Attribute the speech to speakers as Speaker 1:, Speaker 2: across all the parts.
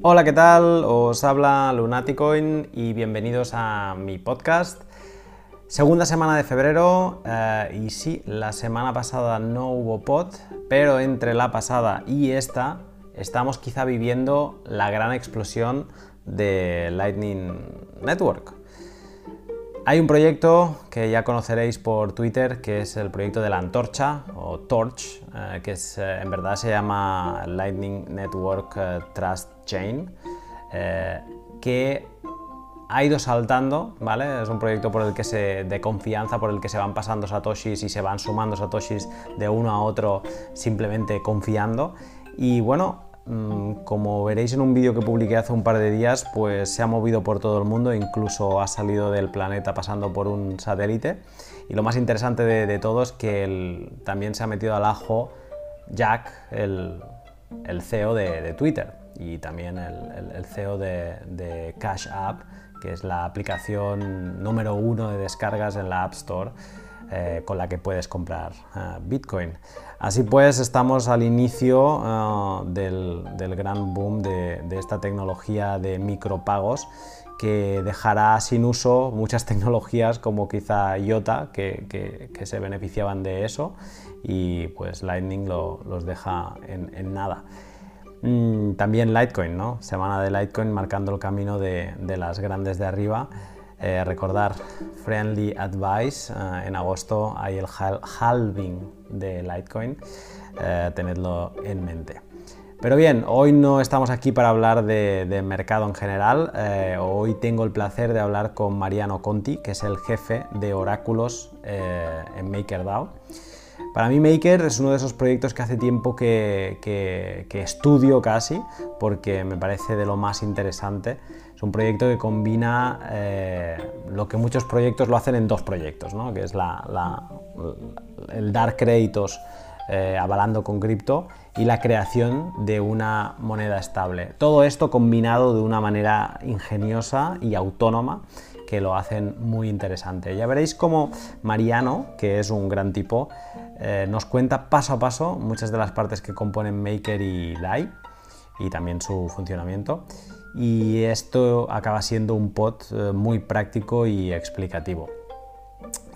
Speaker 1: Hola, ¿qué tal? Os habla Lunaticoin y bienvenidos a mi podcast. Segunda semana de febrero eh, y sí, la semana pasada no hubo pod, pero entre la pasada y esta estamos quizá viviendo la gran explosión de Lightning Network. Hay un proyecto que ya conoceréis por Twitter, que es el proyecto de la antorcha o Torch, eh, que es, eh, en verdad se llama Lightning Network eh, Trust Chain, que ha ido saltando, ¿vale? Es un proyecto por el que se, de confianza, por el que se van pasando satoshis y se van sumando satoshis de uno a otro simplemente confiando. Y bueno, como veréis en un vídeo que publiqué hace un par de días, pues se ha movido por todo el mundo, incluso ha salido del planeta pasando por un satélite. Y lo más interesante de, todo es que también se ha metido al ajo Jack, el, CEO de, Twitter, y también el, CEO de, Cash App, que es la aplicación número uno de descargas en la App Store eh, con la que puedes comprar eh, Bitcoin. Así pues, estamos al inicio ah, del, gran boom de, esta tecnología de micropagos que dejará sin uso muchas tecnologías como quizá IOTA que, se beneficiaban de eso y pues Lightning los deja en, nada. Mm, también Litecoin, ¿no? Semana de Litecoin marcando el camino de, de las grandes de arriba eh, recordar Friendly Advice, eh, en agosto hay el halving de Litecoin, eh, tenedlo en mente. Pero bien, hoy no estamos aquí para hablar de, mercado en general, hoy tengo el placer de hablar con Mariano Conti, que es el jefe de oráculos en MakerDAO. Para mí Maker es uno de esos proyectos que hace tiempo que estudio casi, porque me parece de lo más interesante es un proyecto que combina eh, lo que muchos proyectos lo hacen en dos proyectos, ¿no? que es el dar créditos eh, avalando con cripto y la creación de una moneda estable. Todo esto combinado de una manera ingeniosa y autónoma que lo hacen muy interesante. Ya veréis cómo Mariano, que es un gran tipo, eh, nos cuenta paso a paso muchas de las partes que componen Maker y Live y también su funcionamiento y esto acaba siendo un pod eh, muy práctico y explicativo.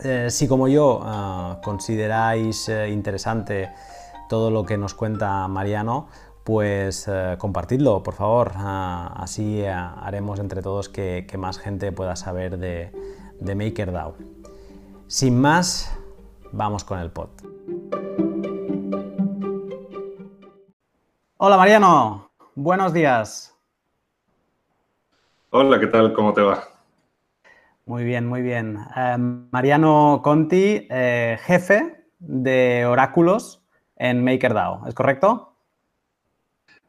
Speaker 1: Eh, si como yo ah, consideráis eh, interesante todo lo que nos cuenta Mariano, pues compartidlo, por favor. Así haremos entre todos que, más gente pueda saber de, de MakerDAO. Sin más, vamos con el pod. Hola Mariano, buenos días.
Speaker 2: Hola, ¿qué tal? ¿Cómo te va?
Speaker 1: Muy bien, muy bien. Eh, Mariano Conti, eh, jefe de oráculos en MakerDAO, ¿es correcto?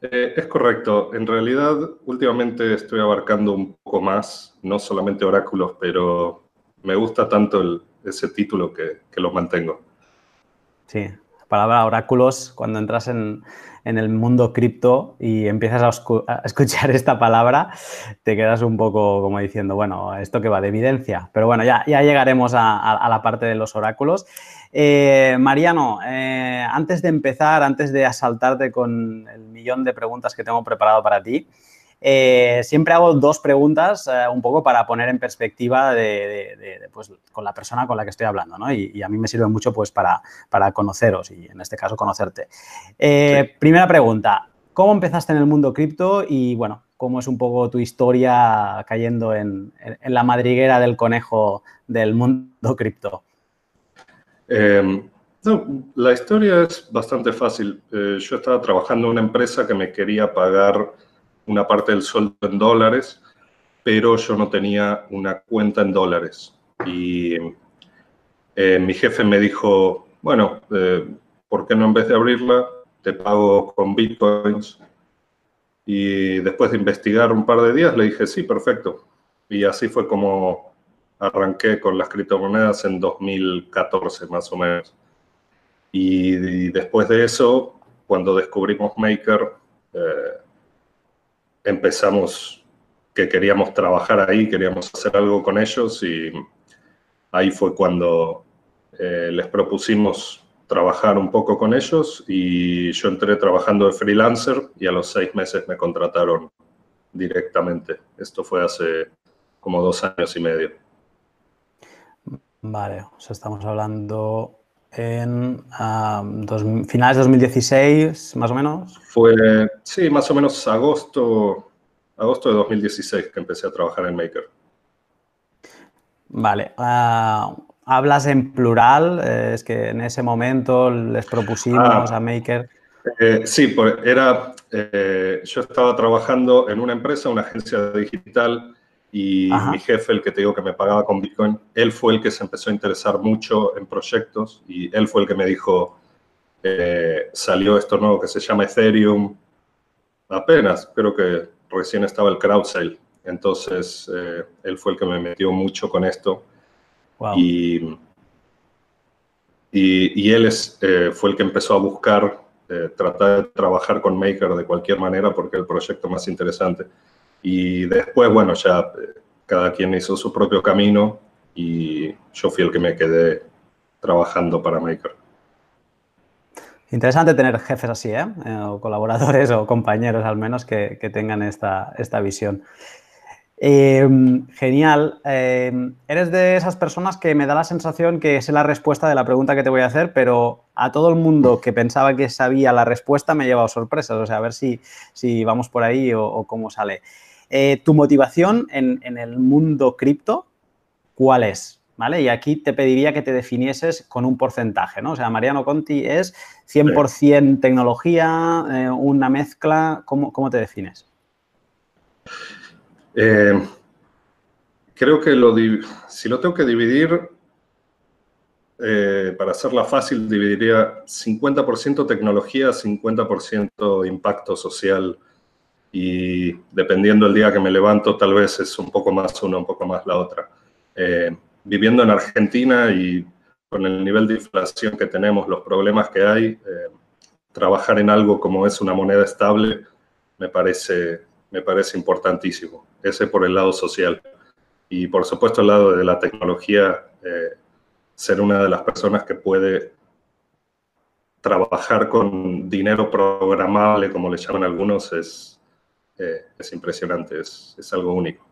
Speaker 2: Eh, es correcto. En realidad, últimamente estoy abarcando un poco más, no solamente oráculos, pero me gusta tanto ese título que, que lo mantengo.
Speaker 1: Sí, palabra oráculos, cuando entras en, en el mundo cripto y empiezas a, escuchar esta palabra, te quedas un poco como diciendo, bueno, esto que va de evidencia. Pero bueno, ya, ya llegaremos a, la parte de los oráculos. Eh, Mariano, eh, antes de empezar, antes de asaltarte con el millón de preguntas que tengo preparado para ti, eh, siempre hago dos preguntas eh, un poco para poner en perspectiva de, pues, con la persona con la que estoy hablando, ¿no? Y, a mí me sirve mucho pues, para, para, conoceros y en este caso conocerte. Eh, primera pregunta, ¿cómo empezaste en el mundo cripto y, bueno, cómo es un poco tu historia cayendo en, la madriguera del conejo del mundo cripto?
Speaker 2: Em, la historia es bastante fácil. yo estaba trabajando en una empresa que me quería pagar una parte del sueldo en dólares, pero yo no tenía una cuenta en dólares. Y eh, mi jefe me dijo, bueno, eh, ¿por qué no en vez de abrirla, te pago con bitcoins? Y después de investigar un par de días le dije, sí, perfecto. Y así fue como arranqué con las criptomonedas en 2014 más o menos. Y, después de eso, cuando descubrimos Maker, eh, empezamos que queríamos trabajar ahí, queríamos hacer algo con ellos y ahí fue cuando eh, les propusimos trabajar un poco con ellos y yo entré trabajando de freelancer y a los seis meses me contrataron directamente. Esto fue hace como dos años y medio.
Speaker 1: Vale, o sea, estamos hablando en finales de 2016, más o menos.
Speaker 2: Fue, sí, más o menos agosto, agosto de 2016 que empecé a trabajar en Maker.
Speaker 1: Vale. Ah, hablas en plural, eh, es que en ese momento les propusimos ah. a Maker.
Speaker 2: Eh, sí, era, eh, yo estaba trabajando en una empresa, una agencia digital, y mi jefe, el que te digo que me pagaba con Bitcoin, él fue el que se empezó a interesar mucho en proyectos y él fue el que me dijo, salió esto nuevo que se llama Ethereum, apenas, creo que recién estaba el crowd sale. Entonces, él fue el que me metió mucho con esto. Y, y, él es, eh, fue el que empezó a buscar, eh, tratar de trabajar con Maker de cualquier manera porque es el proyecto más interesante. Y después, bueno, ya eh, cada quien hizo su propio camino y yo fui el que me quedé trabajando para Maker.
Speaker 1: Interesante tener jefes así, ¿eh? o colaboradores o compañeros al menos que, tengan esta, esta visión. Em, genial. Eres de esas personas que me da la sensación que es la respuesta de la pregunta que te voy a hacer, pero a todo el mundo que pensaba que sabía la respuesta me ha llevado sorpresas. O sea, a ver si, si vamos por ahí o, cómo sale. Eh, tu motivación en, el mundo cripto, ¿cuál es? ¿Vale? Y aquí te pediría que te definieses con un porcentaje, ¿no? O sea, Mariano Conti es 100% tecnología, eh, una mezcla, ¿cómo, ¿cómo te defines?
Speaker 2: Eh, creo que lo, si lo tengo que dividir, para hacerla fácil, dividiría 50% tecnología, 50% impacto social. Y dependiendo del día que me levanto, tal vez es un poco más una, un poco más la otra. Eh, viviendo en Argentina y con el nivel de inflación que tenemos, los problemas que hay, trabajar en algo como es una moneda estable me parece, me parece importantísimo ese por el lado social. Y por supuesto el lado de la tecnología, eh, ser una de las personas que puede trabajar con dinero programable, como le llaman algunos, es, eh, es impresionante, es, es algo único.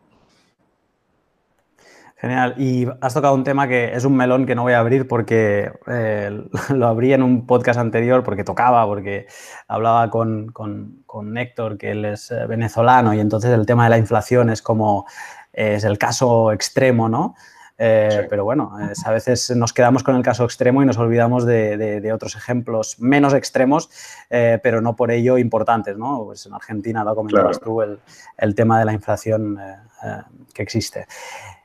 Speaker 1: Genial. Y has tocado un tema que es un melón que no voy a abrir porque eh, lo abrí en un podcast anterior porque tocaba, porque hablaba con, con, con, que él es eh, venezolano, y entonces el tema de la inflación es como, es el caso extremo, ¿no? Eh, pero bueno, a veces nos quedamos con el caso extremo y nos olvidamos de, de, otros ejemplos menos extremos, pero no por ello importantes, ¿no? Pues en Argentina, lo comentabas tú, el, el, tema de la inflación que existe.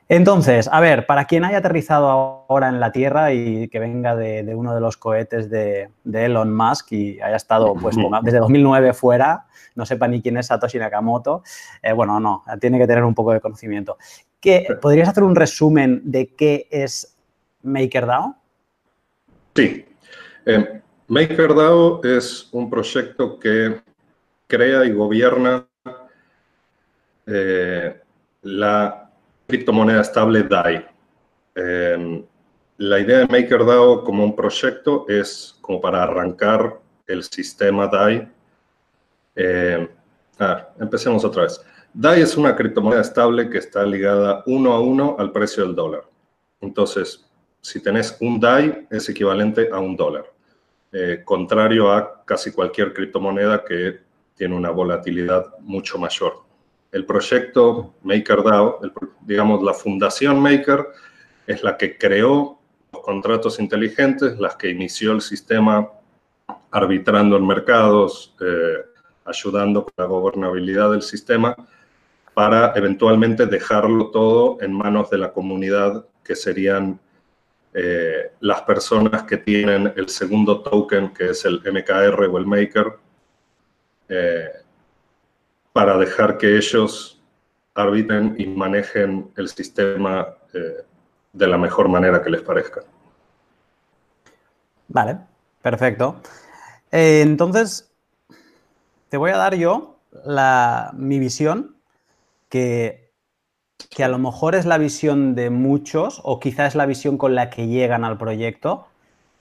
Speaker 1: Entonces, a ver, para quien haya aterrizado ahora en la Tierra y que venga de, uno de los cohetes de, Elon Musk y haya estado pues, desde 2009 fuera, no sepa ni quién es Satoshi Nakamoto, eh, bueno, no, tiene que tener un poco de conocimiento. ¿Podrías hacer un resumen de qué es MakerDAO?
Speaker 2: Sí. Eh, MakerDAO es un proyecto que crea y gobierna eh, la criptomoneda estable DAI. Em, la idea de MakerDAO como un proyecto es como para arrancar el sistema DAI. Eh, empecemos otra vez. DAI es una criptomoneda estable que está ligada uno a uno al precio del dólar. Entonces, si tenés un DAI, es equivalente a un dólar. Eh, contrario a casi cualquier criptomoneda que tiene una volatilidad mucho mayor el proyecto MakerDAO, digamos la fundación Maker, es la que creó los contratos inteligentes, las que inició el sistema arbitrando en mercados, eh, ayudando con la gobernabilidad del sistema, para eventualmente dejarlo todo en manos de la comunidad, que serían eh, las personas que tienen el segundo token, que es el MKR o el Maker, eh, para dejar que ellos arbitren y manejen el sistema eh, de la mejor manera que les parezca.
Speaker 1: Vale, perfecto. Entonces, te voy a dar yo mi visión, que, que a lo mejor es la visión de muchos o quizás es la visión con la que llegan al proyecto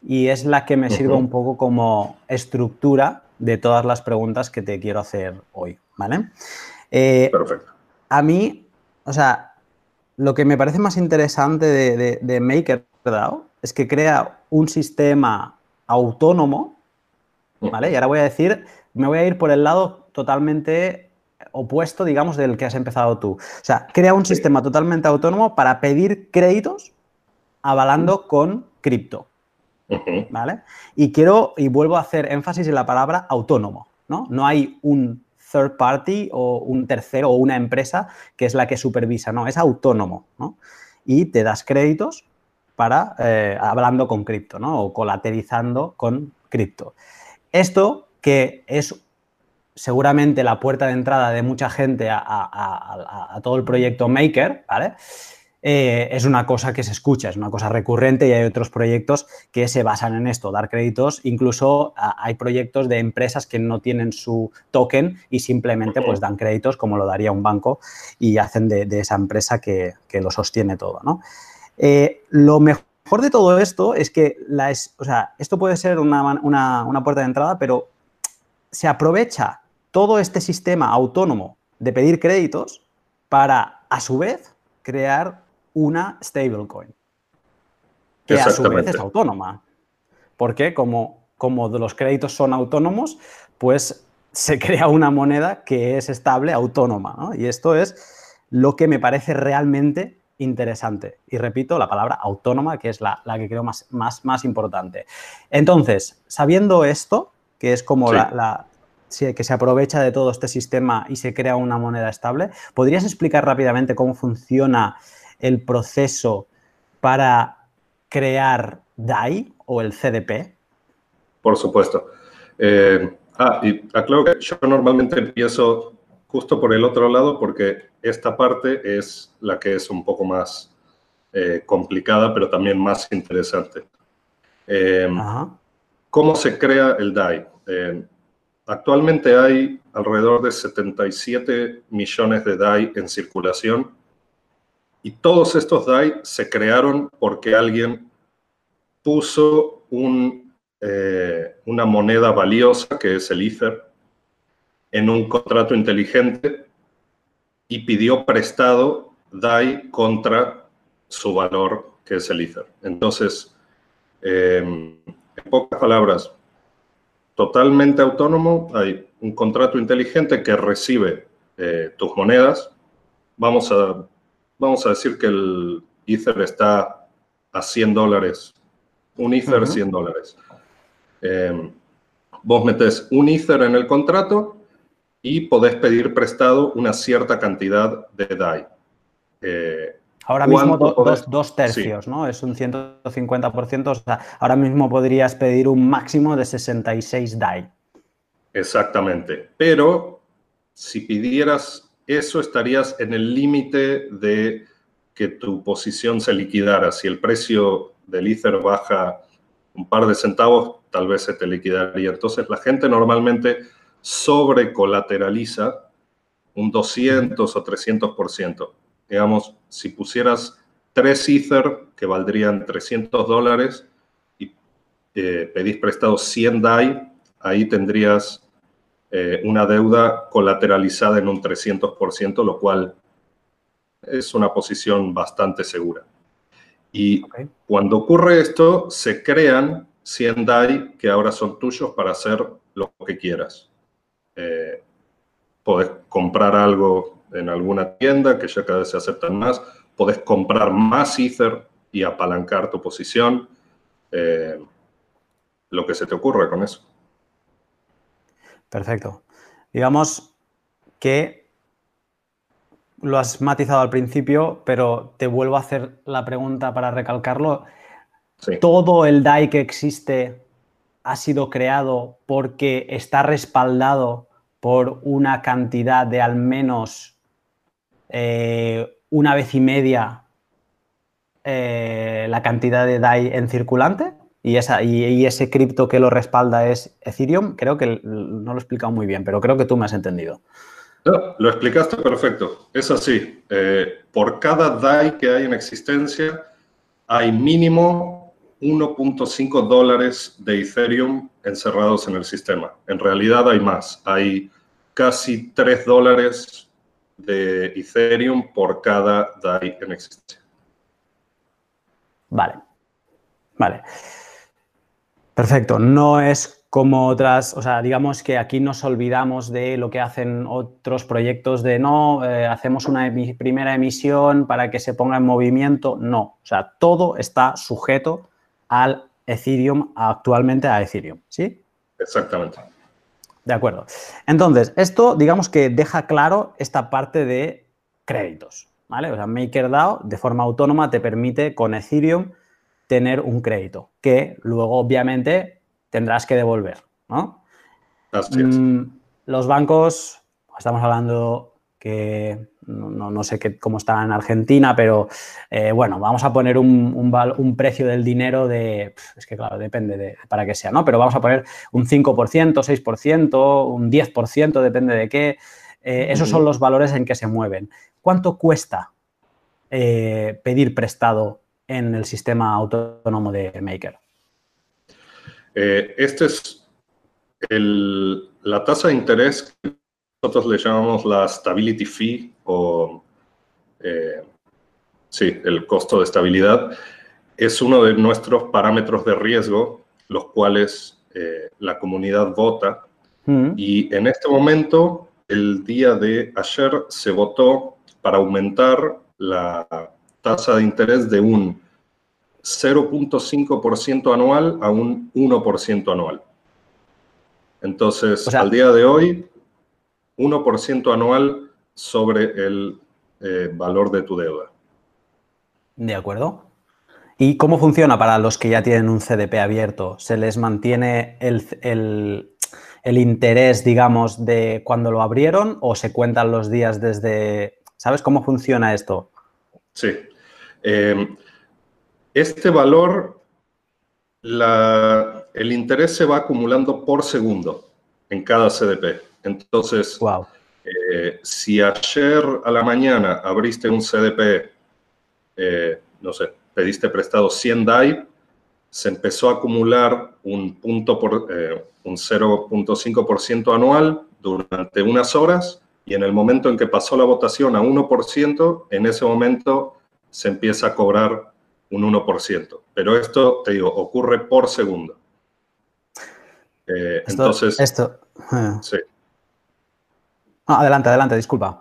Speaker 1: y es la que me sirve un poco como estructura de todas las preguntas que te quiero hacer hoy. ¿vale? Eh, Perfecto. A mí, o sea, lo que me parece más interesante de, de, MakerDAO es que crea un sistema autónomo, ¿vale? Y ahora voy a decir, me voy a ir por el lado totalmente opuesto, digamos, del que has empezado tú. O sea, crea un sistema totalmente autónomo para pedir créditos avalando con cripto. ¿Vale? Y quiero, y vuelvo a hacer énfasis en la palabra autónomo, ¿no? No hay un third party o un tercero o una empresa que es la que supervisa, no, es autónomo, ¿no? Y te das créditos para, eh, hablando con cripto, ¿no? O colaterizando con cripto. Esto que es seguramente la puerta de entrada de mucha gente a, a todo el proyecto Maker, ¿vale? Eh, es una cosa que se escucha, es una cosa recurrente y hay otros proyectos que se basan en esto, dar créditos. Incluso hay proyectos de empresas que no tienen su token y simplemente pues dan créditos como lo daría un banco y hacen de, esa empresa que, lo sostiene todo. Eh, lo mejor de todo esto es que la o sea, esto puede ser una, una puerta de entrada, pero se aprovecha todo este sistema autónomo de pedir créditos para, a su vez, crear una stablecoin, que a su vez es autónoma. Porque como, como los créditos son autónomos, pues se crea una moneda que es estable, autónoma. Y esto es lo que me parece realmente interesante. Y repito, la palabra autónoma, que es la, que creo más, más, más importante. Entonces, sabiendo esto, que es como la, que se aprovecha de todo este sistema y se crea una moneda estable, ¿podrías explicar rápidamente cómo funciona el proceso para crear DAI o el CDP?
Speaker 2: Por supuesto. Eh, ah, y aclaro que yo normalmente empiezo justo por el otro lado porque esta parte es la que es un poco más eh, complicada, pero también más interesante. Eh, ¿Cómo se crea el DAI? Actualmente hay alrededor de 77 millones de DAI en circulación y todos estos DAI se crearon porque alguien puso eh, una moneda valiosa, que es el Ether, en un contrato inteligente y pidió prestado DAI contra su valor, que es el Ether. Entonces, em, en pocas palabras, totalmente autónomo, hay un contrato inteligente que recibe eh, tus monedas. Vamos a vamos a decir que el Ether está a 100 dólares. Un Ether, 100 dólares. Em, vos metés un Ether en el contrato y podés pedir prestado una cierta cantidad de DAI.
Speaker 1: Eh, ahora mismo dos, tercios, ¿no? Es un 150%. O sea, ahora mismo podrías pedir un máximo de 66 DAI.
Speaker 2: Exactamente. Pero si pidieras eso estarías en el límite de que tu posición se liquidara. Si el precio del Ether baja un par de centavos, tal vez se te liquidaría. Entonces la gente normalmente sobrecolateraliza un 200 o 300%. Digamos, si pusieras tres Ether que valdrían 300 dólares y eh, pedís prestado 100 DAI, ahí tendrías eh, una deuda colateralizada en un 300%, lo cual es una posición bastante segura. Y cuando ocurre esto, se crean 100 DAI que ahora son tuyos para hacer lo que quieras. Eh, podés comprar algo en alguna tienda, que ya cada vez se aceptan más. Podés comprar más Ether y apalancar tu posición. Eh, lo que se te ocurra con eso.
Speaker 1: Perfecto. Digamos que lo has matizado al principio, pero te vuelvo a hacer la pregunta para recalcarlo. ¿Todo el DAI que existe ha sido creado porque está respaldado por una cantidad de al menos eh, una vez y media eh, la cantidad de DAI en circulante? y, esa, y, ese cripto que lo respalda es Ethereum, creo que no lo he explicado muy bien, pero creo que tú me has entendido.
Speaker 2: Lo explicaste perfecto. Es así. Eh, por cada DAI que hay en existencia, hay mínimo 1.5 dólares de Ethereum encerrados en el sistema. En realidad hay más. Hay casi 3 dólares de Ethereum por cada DAI en existencia.
Speaker 1: Vale. Vale. Perfecto. No es como otras, o sea, digamos que aquí nos olvidamos de lo que hacen otros proyectos de no, eh, hacemos una primera emisión para que se ponga en movimiento. No, o sea, todo está sujeto al Ethereum, actualmente a Ethereum, ¿sí?
Speaker 2: Exactamente.
Speaker 1: De acuerdo. Entonces, esto digamos que deja claro esta parte de créditos, ¿vale? O sea, MakerDAO de forma autónoma te permite con Ethereum tener un crédito que luego obviamente tendrás que devolver, ¿no? Mm, los bancos, estamos hablando que no, sé qué, cómo está en Argentina, pero eh, bueno, vamos a poner un, precio del dinero de, es que claro, depende de para qué sea, ¿no? Pero vamos a poner un 5%, 6%, un 10%, depende de qué. Eh, esos son los valores en que se mueven. ¿Cuánto cuesta eh, pedir prestado en el sistema autónomo de Maker?
Speaker 2: este es la tasa de interés que nosotros le llamamos la stability fee o, eh, sí, el costo de estabilidad. Es uno de nuestros parámetros de riesgo, los cuales eh, la comunidad vota. Mm. Y en este momento, el día de ayer, se votó para aumentar la tasa de interés de un 0.5% anual a un 1% anual. Entonces, al día de hoy, 1% anual sobre el eh, valor de tu deuda.
Speaker 1: De acuerdo. ¿Y cómo funciona para los que ya tienen un CDP abierto? ¿Se les mantiene el, interés, digamos, de cuando lo abrieron o se cuentan los días desde... ¿Sabes cómo funciona esto?
Speaker 2: Sí. Em, este valor, el interés se va acumulando por segundo en cada CDP. Entonces, eh, si ayer a la mañana abriste un CDP, eh, no sé, pediste prestado 100 DAI, se empezó a acumular un punto por eh, un 0.5% anual durante unas horas y en el momento en que pasó la votación a 1%, en ese momento se empieza a cobrar un 1%. Pero esto, te digo, ocurre por segundo. entonces,
Speaker 1: esto, sí. Ah, adelante, adelante, disculpa.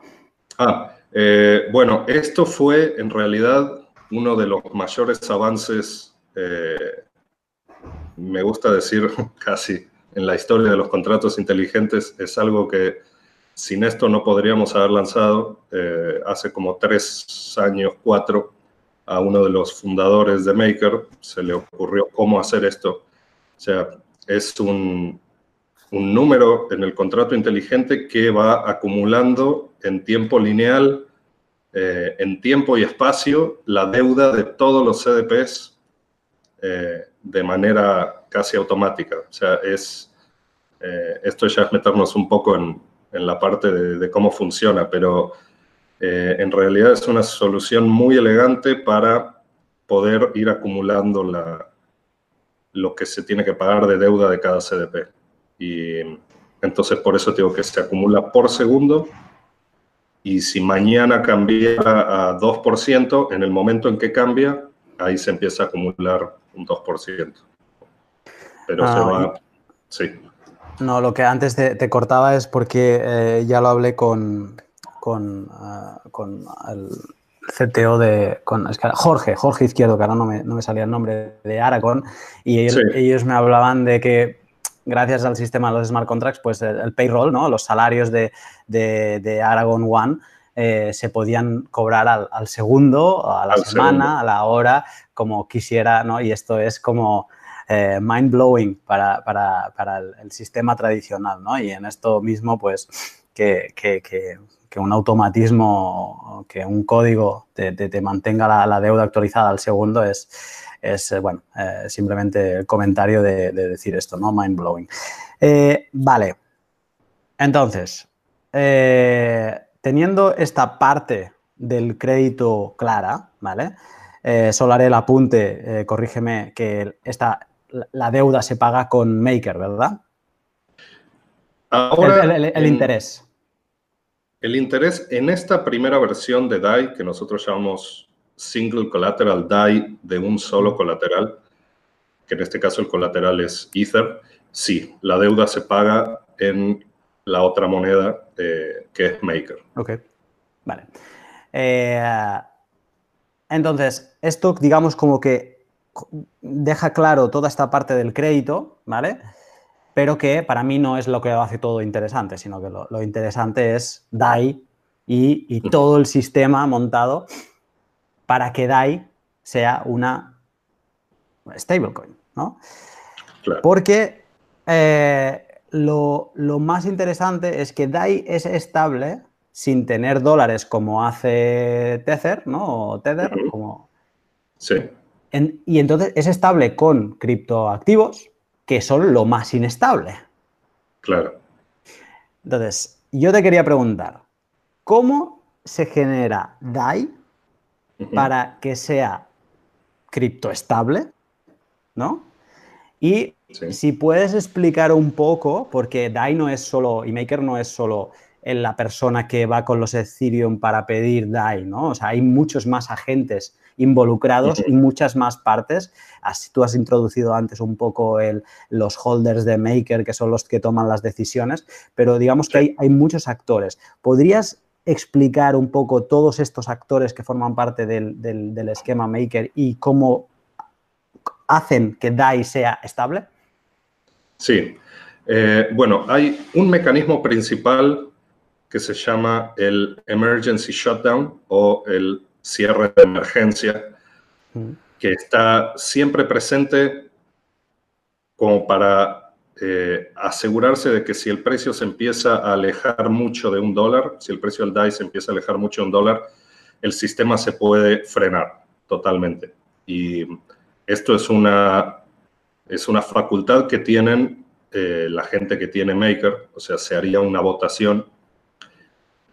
Speaker 2: Ah, eh, bueno, esto fue en realidad uno de los mayores avances, eh, me gusta decir casi, en la historia de los contratos inteligentes. Es algo que sin esto no podríamos haber lanzado. Eh, hace como tres años, cuatro, a uno de los fundadores de Maker se le ocurrió cómo hacer esto. O sea, es un, un número en el contrato inteligente que va acumulando en tiempo lineal, eh, en tiempo y espacio, la deuda de todos los CDPs eh, de manera casi automática. O sea, es, eh, esto ya es meternos un poco en, la parte de, cómo funciona, pero en realidad es una solución muy elegante para poder ir acumulando la, lo que se tiene que pagar de deuda de cada CDP. Y entonces por eso digo que se acumula por segundo. Y si mañana cambia a 2%, en el momento en que cambia, ahí se empieza a acumular un 2%. Pero se ah, va... Sí.
Speaker 1: No, lo que antes te, cortaba es porque eh, ya lo hablé con, con, ah, con el CTO de con, Jorge, Jorge Izquierdo, que ahora no me, no me salía el nombre, de Aragón, y ellos, me hablaban de que gracias al sistema de los smart contracts, pues el, payroll, ¿no? los salarios de, de, Aragon One eh, se podían cobrar al, segundo, a la semana, a la hora, como quisiera, ¿no? Y esto es como eh, mind blowing para, para, para el, sistema tradicional, ¿no? Y en esto mismo, pues, que, que, que, un automatismo, que un código te, te, mantenga la, la, deuda actualizada al segundo es, es, eh, bueno, eh, simplemente el comentario de, decir esto, ¿no? Mind blowing. Eh, vale. Entonces, teniendo esta parte del crédito clara, ¿vale? solo haré el apunte, corrígeme, que esta, la deuda se paga con Maker, ¿verdad?
Speaker 2: Ahora,
Speaker 1: el, interés.
Speaker 2: el interés en esta primera versión de DAI, que nosotros llamamos Single Collateral DAI de un solo colateral, que en este caso el colateral es Ether, sí, la deuda se paga en la otra moneda eh, que es Maker.
Speaker 1: Ok, vale. Eh, entonces, esto digamos como que deja claro toda esta parte del crédito, ¿vale? Pero que para mí no es lo que hace todo interesante, sino que lo, interesante es DAI y, todo el sistema montado para que DAI sea una stablecoin, ¿no? Porque eh, lo, más interesante es que DAI es estable sin tener dólares como hace Tether, ¿no? O Tether, como...
Speaker 2: Sí.
Speaker 1: y entonces es estable con criptoactivos que son lo más inestable.
Speaker 2: Claro.
Speaker 1: Entonces, yo te quería preguntar, ¿cómo se genera DAI para que sea criptoestable? ¿No? Y si puedes explicar un poco, porque DAI no es solo, y Maker no es solo la persona que va con los Ethereum para pedir DAI, ¿no? O sea, hay muchos más agentes involucrados y muchas más partes. Así tú has introducido antes un poco el, los holders de Maker, que son los que toman las decisiones, pero digamos que hay, hay muchos actores. ¿Podrías explicar un poco todos estos actores que forman parte del, del, esquema Maker y cómo hacen que DAI sea estable?
Speaker 2: Sí. Eh, bueno, hay un mecanismo principal que se llama el Emergency Shutdown o el cierre de emergencia, mm. que está siempre presente como para eh, asegurarse de que si el precio se empieza a alejar mucho de un dólar, si el precio del DAI se empieza a alejar mucho de un dólar, el sistema se puede frenar totalmente. Y esto es una, es una facultad que tienen eh, la gente que tiene Maker, o sea, se haría una votación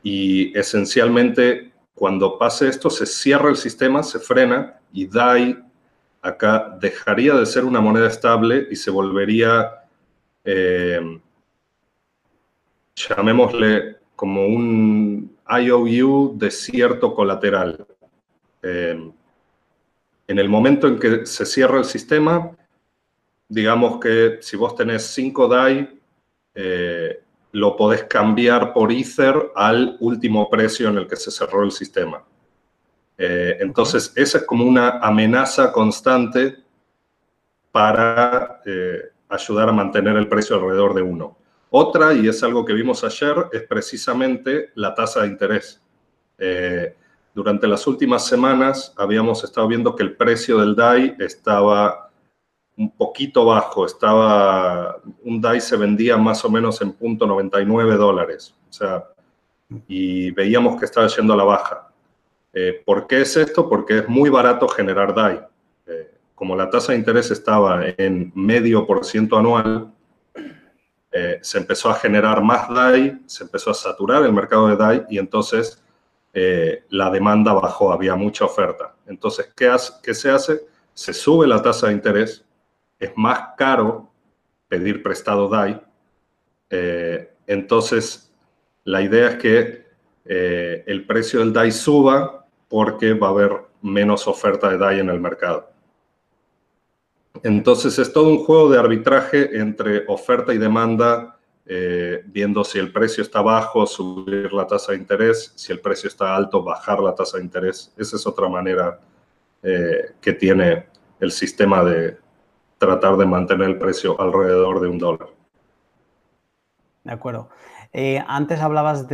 Speaker 2: y esencialmente cuando pase esto se cierra el sistema, se frena y DAI acá dejaría de ser una moneda estable y se volvería, eh, llamémosle como un IOU de cierto colateral. Eh, en el momento en que se cierra el sistema, digamos que si vos tenés 5 DAI, eh, lo podés cambiar por Ether al último precio en el que se cerró el sistema. Eh, entonces, esa es como una amenaza constante para eh, ayudar a mantener el precio alrededor de uno. Otra, y es algo que vimos ayer, es precisamente la tasa de interés. Eh, durante las últimas semanas habíamos estado viendo que el precio del DAI estaba un poquito bajo, estaba, un DAI se vendía más o menos en punto 99 dólares, o sea, y veíamos que estaba yendo a la baja. Eh, ¿Por qué es esto? Porque es muy barato generar DAI. Eh, como la tasa de interés estaba en medio por ciento anual, eh, se empezó a generar más DAI, se empezó a saturar el mercado de DAI y entonces la demanda bajó, había mucha oferta. Entonces, ¿qué, hace, ¿qué se hace? Se sube la tasa de interés es más caro pedir prestado DAI. Eh, entonces, la idea es que eh, el precio del DAI suba porque va a haber menos oferta de DAI en el mercado. Entonces, es todo un juego de arbitraje entre oferta y demanda, eh, viendo si el precio está bajo, subir la tasa de interés, si el precio está alto, bajar la tasa de interés. Esa es otra manera que tiene el sistema de, tratar de mantener el precio alrededor de un dólar.
Speaker 1: De acuerdo. Eh, antes hablabas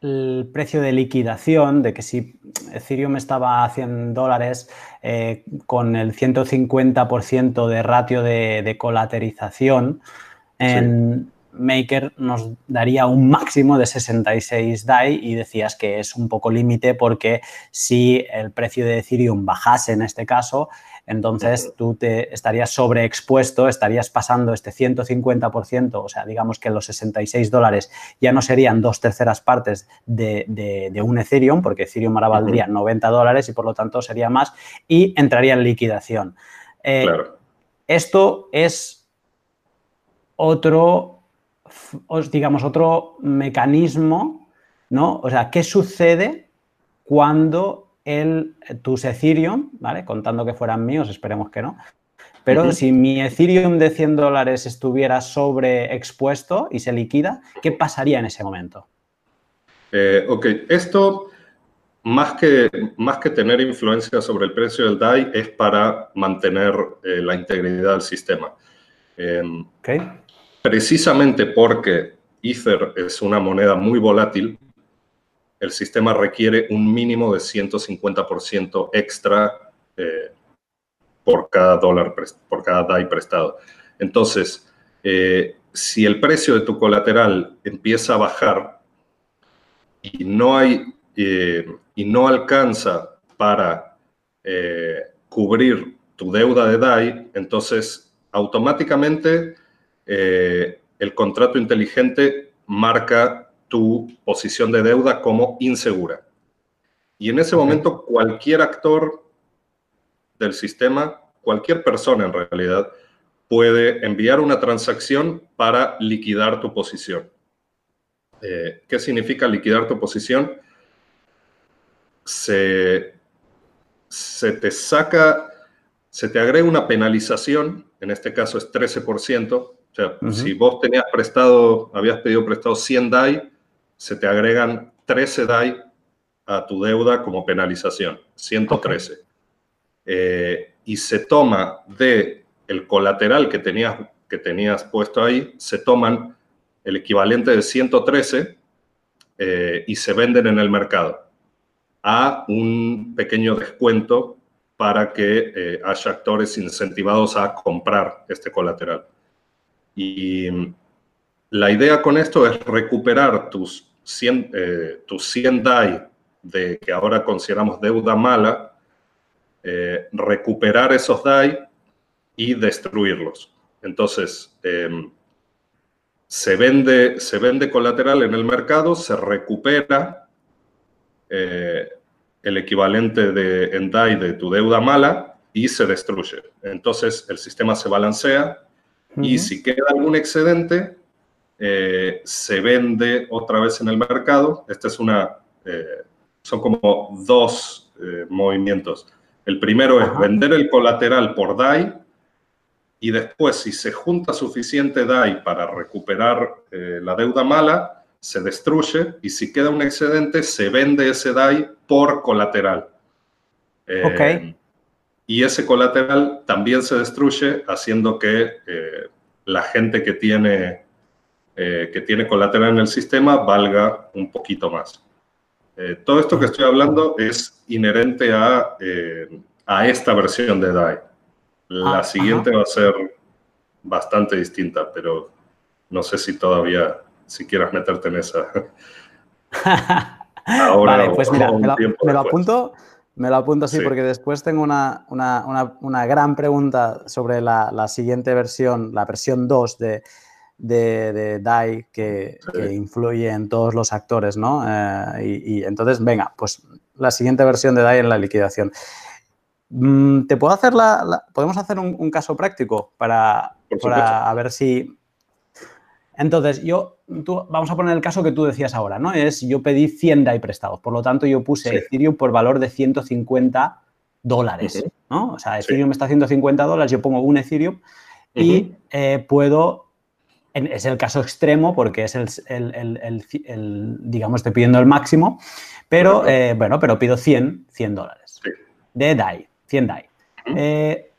Speaker 1: del precio de liquidación, de que si Ethereum estaba a 100 dólares eh, con el 150% de ratio de, colaterización, en Maker nos daría un máximo de 66 DAI y decías que es un poco límite porque si el precio de Ethereum bajase en este caso, entonces tú te estarías sobreexpuesto, estarías pasando este 150%, o sea, digamos que los 66 dólares ya no serían dos terceras partes de, un Ethereum, porque Ethereum ahora valdría 90 dólares y por lo tanto sería más, y entraría en liquidación. Eh, esto es otro, digamos, otro mecanismo ¿no? O sea, ¿qué sucede cuando el, tus Ethereum, ¿vale? Contando que fueran míos, esperemos que no. Pero si mi Ethereum de 100 dólares estuviera sobreexpuesto y se liquida, ¿qué pasaría en ese momento?
Speaker 2: Eh, ok, esto más que, más que tener influencia sobre el precio del DAI es para mantener eh, la integridad del sistema. Em, precisamente porque Ether es una moneda muy volátil, el sistema requiere un mínimo de 150% extra eh, por cada dólar, por cada DAI prestado. Entonces, eh, si el precio de tu colateral empieza a bajar y no, hay, eh, y no alcanza para cubrir tu deuda de DAI, entonces automáticamente el contrato inteligente marca tu posición de deuda como insegura. Y en ese momento cualquier actor del sistema, cualquier persona en realidad, puede enviar una transacción para liquidar tu posición. Eh, ¿Qué significa liquidar tu posición? Se, se te saca, se te agrega una penalización, en este caso es 13%, o sea, si vos tenías prestado, habías pedido prestado 100 DAI, se te agregan 13 DAI a tu deuda como penalización, 113. Eh, y se toma de el colateral que tenías, que tenías puesto ahí, se toman el equivalente de 113 eh, y se venden en el mercado a un pequeño descuento para que eh, haya actores incentivados a comprar este colateral. Y la idea con esto es recuperar tus 100, eh, tus 100 DAI de que ahora consideramos deuda mala, eh, recuperar esos DAI y destruirlos. Entonces, em, se, vende, se vende colateral en el mercado, se recupera eh, el equivalente de, en DAI de tu deuda mala y se destruye. Entonces, el sistema se balancea y si queda algún excedente, eh, se vende otra vez en el mercado. Esta es una, eh, son como dos eh, movimientos. El primero es vender el colateral por DAI y después, si se junta suficiente DAI para recuperar la deuda mala, se destruye y si queda un excedente, se vende ese DAI por colateral. Y ese colateral también se destruye, haciendo que la gente que tiene eh, que tiene colateral en el sistema valga un poquito más. Eh, todo esto que estoy hablando es inherente a, eh, a esta versión de DAI. La ah, siguiente va a ser bastante distinta, pero no sé si todavía, si quieras meterte en esa.
Speaker 1: Ahora vale, pues mira, me lo, apunto. Me lo apunto así porque después tengo una, una, una, una gran pregunta sobre la, la, siguiente versión, la versión 2 de, de, DAI que, influye en todos los actores, ¿no? Eh, y, entonces, venga, pues la siguiente versión de DAI en la liquidación. Mm, ¿Te puedo hacer la, podemos hacer un, caso práctico para, para ver si... Entonces, yo, tú, vamos a poner el caso que tú decías ahora, ¿no? Es, yo pedí 100 DAI prestados, por lo tanto, yo puse Ethereum por valor de 150 dólares, ¿no? O sea, Ethereum me está 150 dólares, yo pongo un Ethereum y eh, puedo es el caso extremo porque es el, digamos, estoy pidiendo el máximo, pero eh, bueno, pero pido 100, 100 dólares. De DAI, 100 DAI. Eh,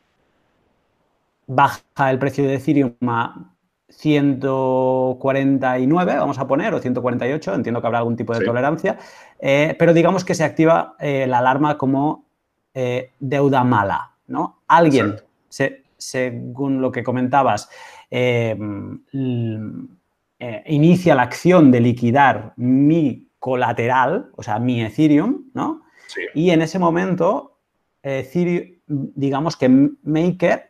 Speaker 1: baja el precio de Ethereum a 149, vamos a poner, o 148, entiendo que habrá algún tipo de tolerancia, eh, pero digamos que se activa la alarma como deuda mala, ¿no? Alguien, según lo que comentabas, eh, eh, inicia la acción de liquidar mi colateral, o sea, mi Ethereum, ¿no? Y en ese momento, Ethereum, digamos que Maker,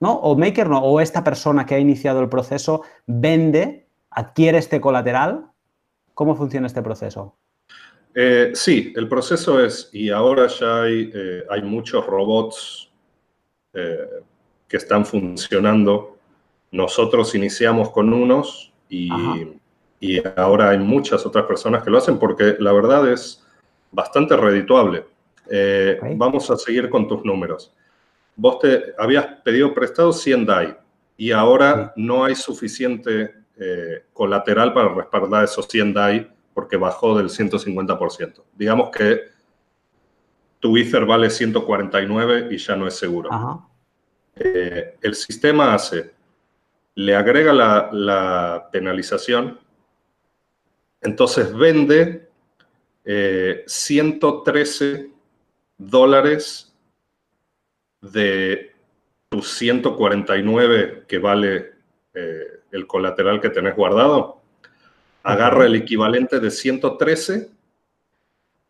Speaker 1: ¿no? O Maker no, o esta persona que ha iniciado el proceso vende, adquiere este colateral. ¿Cómo funciona este proceso?
Speaker 2: Eh, sí, el proceso es, y ahora ya hay, hay muchos robots que están funcionando nosotros iniciamos con unos y y ahora hay muchas otras personas que lo hacen porque la verdad es bastante redituable. Eh, vamos a seguir con tus números. Vos te habías pedido prestado 100 DAI y ahora no hay suficiente eh, colateral para respaldar esos 100 DAI porque bajó del 150%. Digamos que tu Ether vale 149 y ya no es seguro. Eh, el sistema hace, le agrega la, penalización, entonces vende 113 eh, dólares de tus 149 que vale eh, el colateral que tenés guardado, agarra el equivalente de 113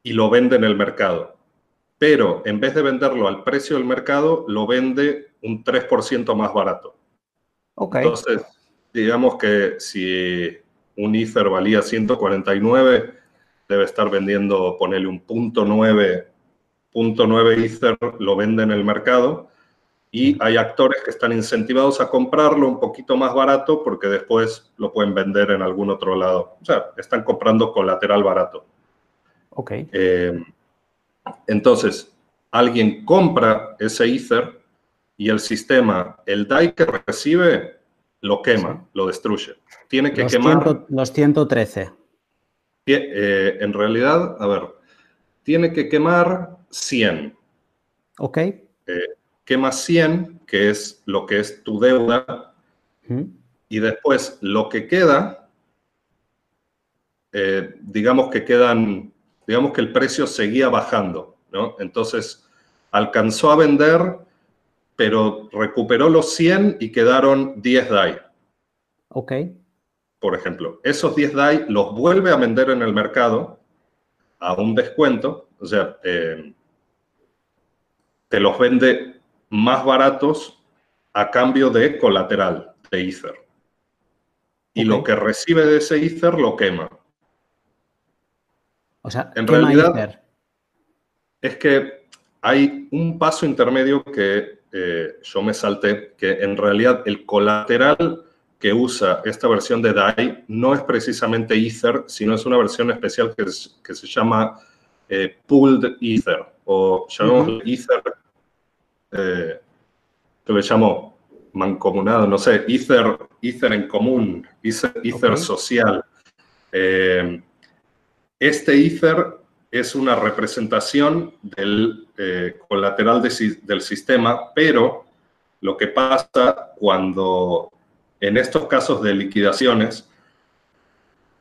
Speaker 2: y lo vende en el mercado. Pero en vez de venderlo al precio del mercado, lo vende un 3% más barato. Entonces, digamos que si un Ether valía 149, debe estar vendiendo, ponerle un punto 9, punto 9 Ether, lo vende en el mercado y hay actores que están incentivados a comprarlo un poquito más barato porque después lo pueden vender en algún otro lado. O sea, están comprando colateral barato.
Speaker 1: Ok.
Speaker 2: Eh, entonces, alguien compra ese Ether y el sistema, el DAI que recibe, lo quema, lo destruye. Tiene que quemar...
Speaker 1: los 113.
Speaker 2: Eh, en realidad, a ver, tiene que quemar 100.
Speaker 1: Ok.
Speaker 2: Eh, quema 100, que es lo que es tu deuda, y después lo que queda, eh, digamos que quedan, digamos que el precio seguía bajando, ¿no? Entonces, alcanzó a vender, pero recuperó los 100 y quedaron 10 DAI.
Speaker 1: Ok.
Speaker 2: Por ejemplo, esos 10 DAI los vuelve a vender en el mercado a un descuento, o sea, eh, te los vende más baratos a cambio de colateral de Ether. Y lo que recibe de ese Ether lo quema.
Speaker 1: O sea,
Speaker 2: en realidad es que hay un paso intermedio que eh, yo me salté, que en realidad el colateral que usa esta versión de DAI no es precisamente Ether, sino es una versión especial que, que se llama eh, Pooled Ether, o llamamos Ether eh, que le llamo mancomunado, no sé, Ether, ether en común, Ether, social. Eh, este Ether es una representación del eh, colateral del sistema, pero lo que pasa cuando en estos casos de liquidaciones,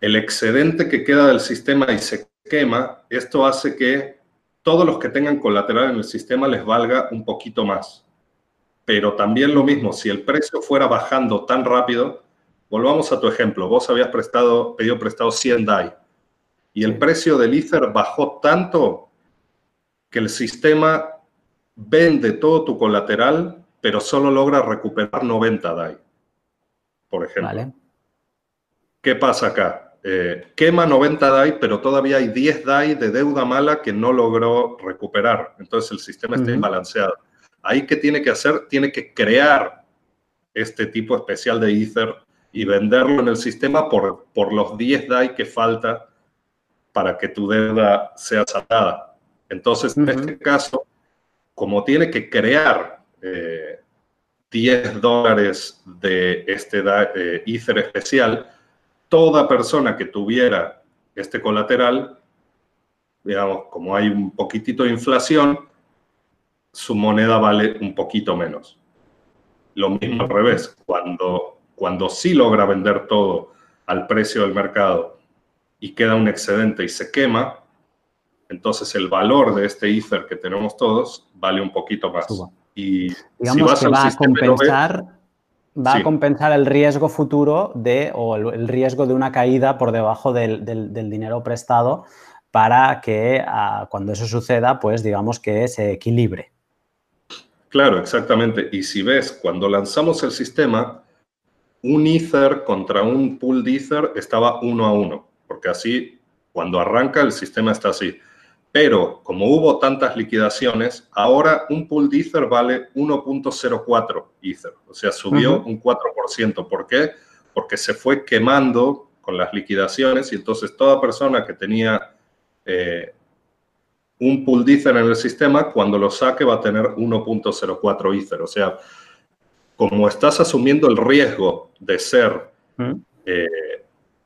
Speaker 2: el excedente que queda del sistema y se quema, esto hace que todos los que tengan colateral en el sistema les valga un poquito más. Pero también lo mismo, si el precio fuera bajando tan rápido, volvamos a tu ejemplo, vos habías prestado, pedido prestado 100 DAI y el precio del Ether bajó tanto que el sistema vende todo tu colateral, pero solo logra recuperar 90 DAI, por ejemplo. ¿Qué pasa acá? Eh, quema 90 DAI, pero todavía hay 10 DAI de deuda mala que no logró recuperar. Entonces el sistema está imbalanceado. Ahí que tiene que hacer, tiene que crear este tipo especial de Ether y venderlo en el sistema por, por los 10 DAI que falta para que tu deuda sea saldada. Entonces, en este caso, como tiene que crear 10 eh, dólares de este eh, Ether especial, toda persona que tuviera este colateral, digamos, como hay un poquitito de inflación, su moneda vale un poquito menos. Lo mismo al revés, cuando, cuando sí logra vender todo al precio del mercado y queda un excedente y se quema, entonces el valor de este Ether que tenemos todos vale un poquito más.
Speaker 1: Y Digamos que va a compensar va a compensar el riesgo futuro de, o el, riesgo de una caída por debajo del, dinero prestado para que ah, cuando eso suceda, pues digamos que se equilibre.
Speaker 2: Claro, exactamente. Y si ves, cuando lanzamos el sistema, un Ether contra un pool de Ether estaba uno a uno, porque así, cuando arranca, el sistema está así. Pero como hubo tantas liquidaciones, ahora un pool de Ether vale 1.04 Ether, o sea, subió un 4%. ¿Por qué? Porque se fue quemando con las liquidaciones y entonces toda persona que tenía eh, un pool de Ether en el sistema, cuando lo saque va a tener 1.04 Ether. O sea, como estás asumiendo el riesgo de ser eh,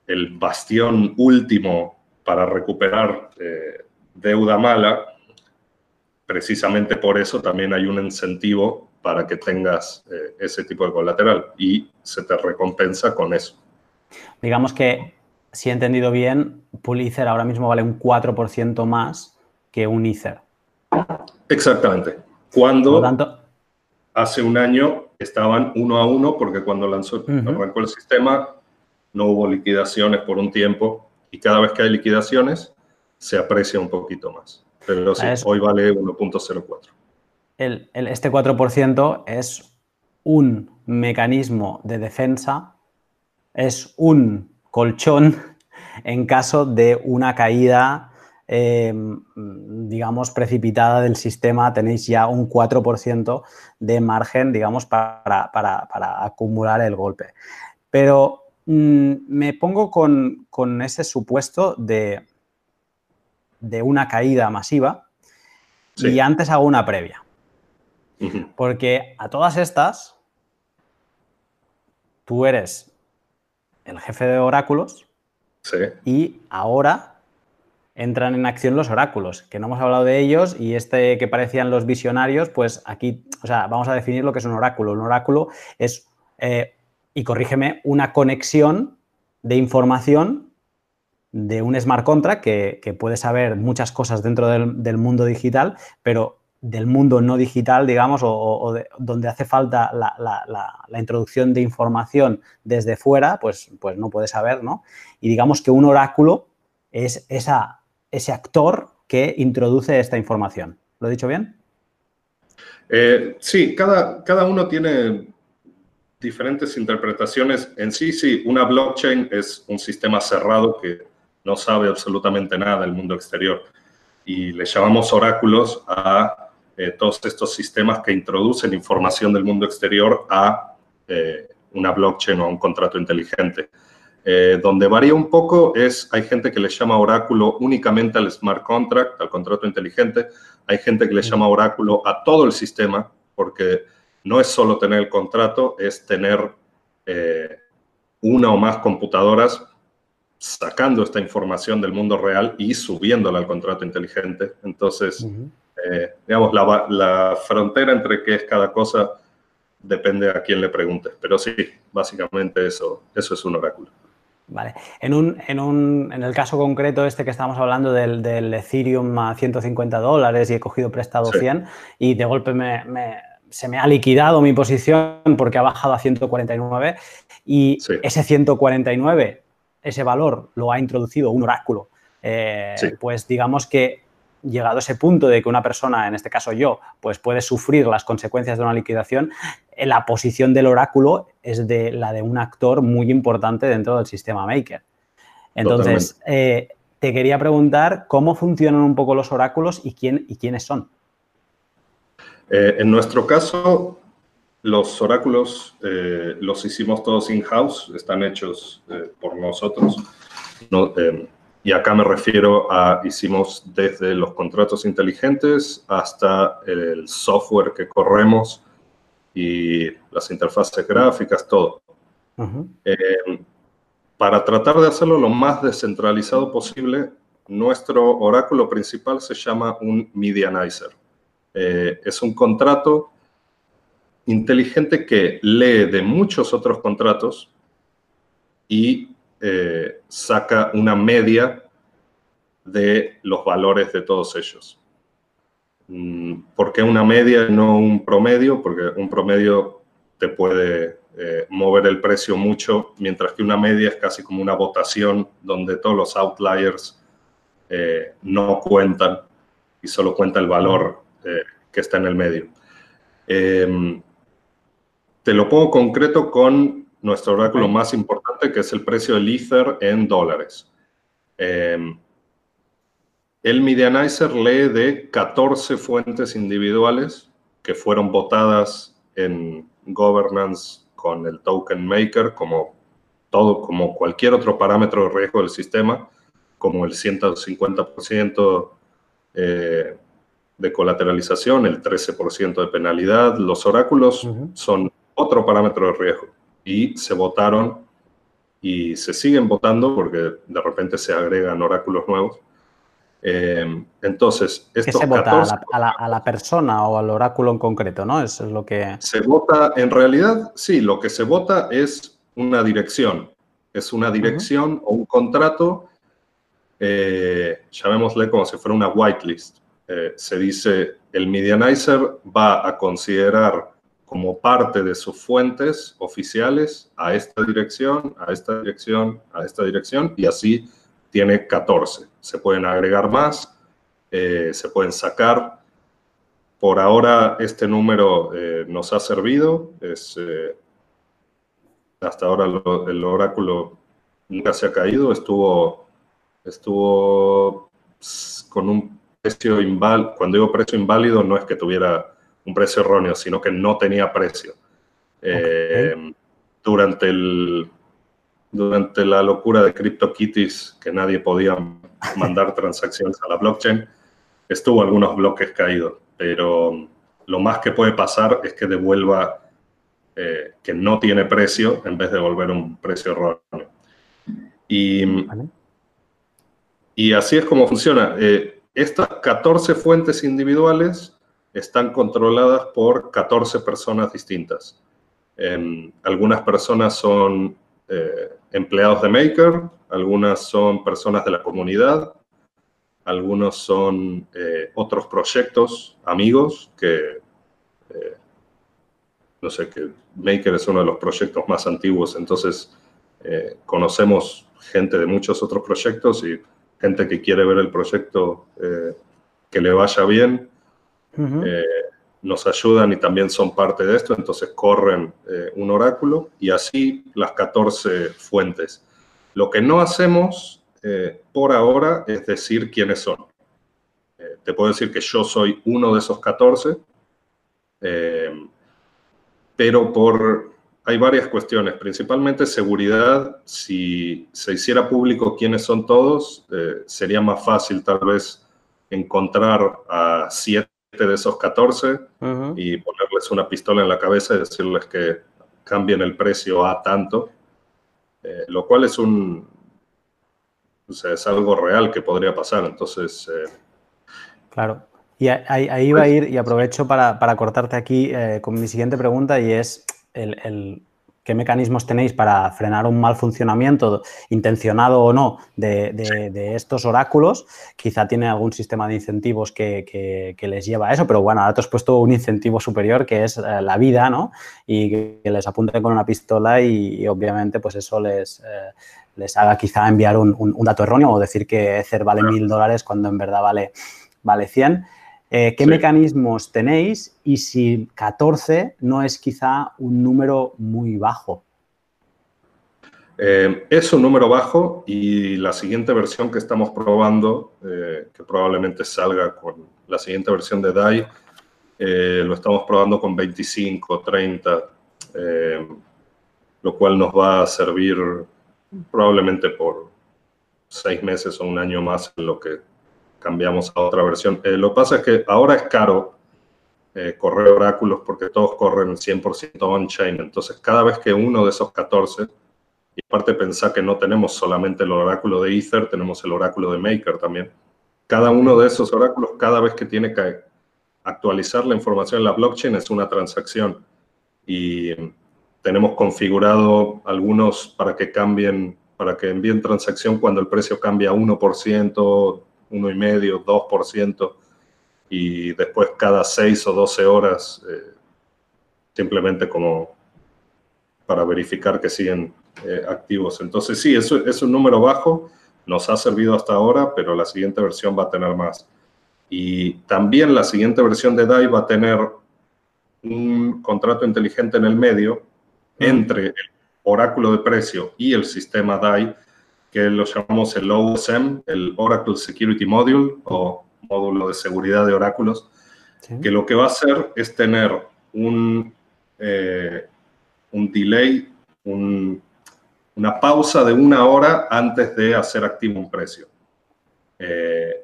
Speaker 2: el bastión último para recuperar eh, deuda mala, precisamente por eso también hay un incentivo para que tengas eh, ese tipo de colateral y se te recompensa con eso.
Speaker 1: Digamos que, si he entendido bien, Pool Ether ahora mismo vale un 4% más que un Ether.
Speaker 2: Exactamente. Cuando hace un año estaban uno a uno porque cuando lanzó, arrancó el sistema no hubo liquidaciones por un tiempo y cada vez que hay liquidaciones se aprecia un poquito más. Pero sí, hoy vale 1.04.
Speaker 1: El, este 4% es un mecanismo de defensa, es un colchón en caso de una caída Em, digamos, precipitada del sistema, tenéis ya un 4% de margen, digamos, para, acumular el golpe. Pero mm, me pongo con, ese supuesto de, de, una caída masiva y antes hago una previa. Porque a todas estas, tú eres el jefe de oráculos y ahora entran en acción los oráculos, que no hemos hablado de ellos y este que parecían los visionarios, pues aquí, o sea, vamos a definir lo que es un oráculo. Un oráculo es, eh, y corrígeme, una conexión de información de un smart contract que, puede saber muchas cosas dentro del, mundo digital, pero del mundo no digital, digamos, o, donde hace falta la, introducción de información desde fuera, pues, pues no puede saber, ¿no? Y digamos que un oráculo es ese actor que introduce esta información. ¿Lo he dicho bien?
Speaker 2: Eh, sí, cada, cada uno tiene diferentes interpretaciones. En sí, sí, una blockchain es un sistema cerrado que no sabe absolutamente nada del mundo exterior. Y le llamamos oráculos a eh, todos estos sistemas que introducen información del mundo exterior a eh, una blockchain o a un contrato inteligente. Eh, donde varía un poco es, hay gente que le llama oráculo únicamente al smart contract, al contrato inteligente, hay gente que le llama oráculo a todo el sistema, porque no es solo tener el contrato, es tener eh, una o más computadoras sacando esta información del mundo real y subiéndola al contrato inteligente. Entonces, eh, digamos, la, la, frontera entre qué es cada cosa depende a quién le pregunte. Pero sí, básicamente eso, eso es un oráculo.
Speaker 1: Vale. En, un, en, un, en, el caso concreto este que estábamos hablando del, del, Ethereum a 150 dólares y he cogido prestado 100 y de golpe me, se me ha liquidado mi posición porque ha bajado a 149 y ese 149, ese valor lo ha introducido un oráculo. Eh, pues digamos que llegado a ese punto de que una persona, en este caso yo, pues puede sufrir las consecuencias de una liquidación, la posición del oráculo es de la de un actor muy importante dentro del sistema Maker. Entonces, eh, te quería preguntar cómo funcionan un poco los oráculos y, quién, y quiénes son.
Speaker 2: Eh, en nuestro caso, los oráculos eh, los hicimos todos in-house, están hechos por nosotros. y acá me refiero a, hicimos desde los contratos inteligentes hasta el software que corremos y las interfaces gráficas, todo. Eh, para tratar de hacerlo lo más descentralizado posible, nuestro oráculo principal se llama un medianizer. Eh, es un contrato inteligente que lee de muchos otros contratos y eh, saca una media de los valores de todos ellos. Mm, ¿Por qué una media y no un promedio? Porque un promedio te puede eh, mover el precio mucho, mientras que una media es casi como una votación donde todos los outliers no cuentan y solo cuenta el valor eh, que está en el medio. Em, te lo pongo concreto con nuestro oráculo más importante, que es el precio del Ether en dólares. Em, el Medianizer lee de 14 fuentes individuales que fueron votadas en governance con el token maker como todo como cualquier otro parámetro de riesgo del sistema, como el 150% eh, de colateralización, el 13% de penalidad. Los oráculos son otro parámetro de riesgo y se votaron y se siguen votando porque de repente se agregan oráculos nuevos. Eh, entonces,
Speaker 1: esto ¿Qué se vota? ¿A, la, persona o al oráculo en concreto? ¿no? Eso es lo que...
Speaker 2: Se vota, en realidad, sí, lo que se vota es una dirección. Es una dirección o un contrato, eh, llamémosle como si fuera una whitelist. Eh, se dice, el medianizer va a considerar como parte de sus fuentes oficiales a esta dirección, a esta dirección, a esta dirección, y así tiene 14. Se pueden agregar más, eh, se pueden sacar. Por ahora este número eh, nos ha servido. Es, hasta ahora el oráculo nunca se ha caído. Estuvo, estuvo con un precio inválido. Cuando digo precio inválido no es que tuviera un precio erróneo, sino que no tenía precio. Eh, durante, el, durante la locura de CryptoKitties, que nadie podía mandar transacciones a la blockchain, estuvo algunos bloques caídos, pero lo más que puede pasar es que devuelva eh, que no tiene precio en vez de devolver un precio erróneo. Y, y así es como funciona. Eh, estas 14 fuentes individuales están controladas por 14 personas distintas. Em, algunas personas son eh, empleados de Maker, algunas son personas de la comunidad, algunos son eh, otros proyectos, amigos, que eh, no sé, que Maker es uno de los proyectos más antiguos, entonces conocemos gente de muchos otros proyectos y gente que quiere ver el proyecto que le vaya bien eh, nos ayudan y también son parte de esto, entonces corren eh, un oráculo y así las 14 fuentes. Lo que no hacemos eh, por ahora es decir quiénes son. te puedo decir que yo soy uno de esos 14, pero por, hay varias cuestiones, principalmente seguridad. Si se hiciera público quiénes son todos, sería más fácil tal vez encontrar a siete de esos 14 y ponerles una pistola en la cabeza y decirles que cambien el precio a tanto, eh, lo cual es un, o sea, es algo real que podría pasar. Entonces... Eh,
Speaker 1: claro. Y ahí, ahí, iba a ir y aprovecho para, para cortarte aquí eh, con mi siguiente pregunta y es el, el, qué mecanismos tenéis para frenar un mal funcionamiento, intencionado o no, de, estos oráculos. Quizá tiene algún sistema de incentivos que, les lleva a eso, pero bueno, ahora te has puesto un incentivo superior que es eh, la vida, ¿no? Y que, les apunten con una pistola y, obviamente pues eso les, eh, les haga quizá enviar un, dato erróneo o decir que Ether vale mil dólares cuando en verdad vale, vale 100. Eh, ¿Qué mecanismos tenéis y si 14 no es quizá un número muy bajo?
Speaker 2: Eh, es un número bajo y la siguiente versión que estamos probando, eh, que probablemente salga con la siguiente versión de DAI, lo estamos probando con 25, 30, lo cual nos va a servir probablemente por seis meses o un año más en lo que cambiamos a otra versión. Eh, lo que pasa es que ahora es caro eh, correr oráculos porque todos corren 100% on-chain. Entonces, cada vez que uno de esos 14, y aparte pensar que no tenemos solamente el oráculo de Ether, tenemos el oráculo de Maker también. Cada uno de esos oráculos, cada vez que tiene que actualizar la información en la blockchain es una transacción. Y tenemos configurado algunos para que cambien, para que envíen transacción cuando el precio cambia 1%, 1,5%, 2%, y después cada 6 o 12 horas, eh, simplemente como para verificar que siguen eh, activos. Entonces sí, eso es un número bajo, nos ha servido hasta ahora, pero la siguiente versión va a tener más. Y también la siguiente versión de DAI va a tener un contrato inteligente en el medio entre el oráculo de precio y el sistema DAI que lo llamamos el OSM, el Oracle Security Module o módulo de seguridad de oráculos, que lo que va a hacer es tener un, eh, un delay, un, una pausa de una hora antes de hacer activo un precio. Eh,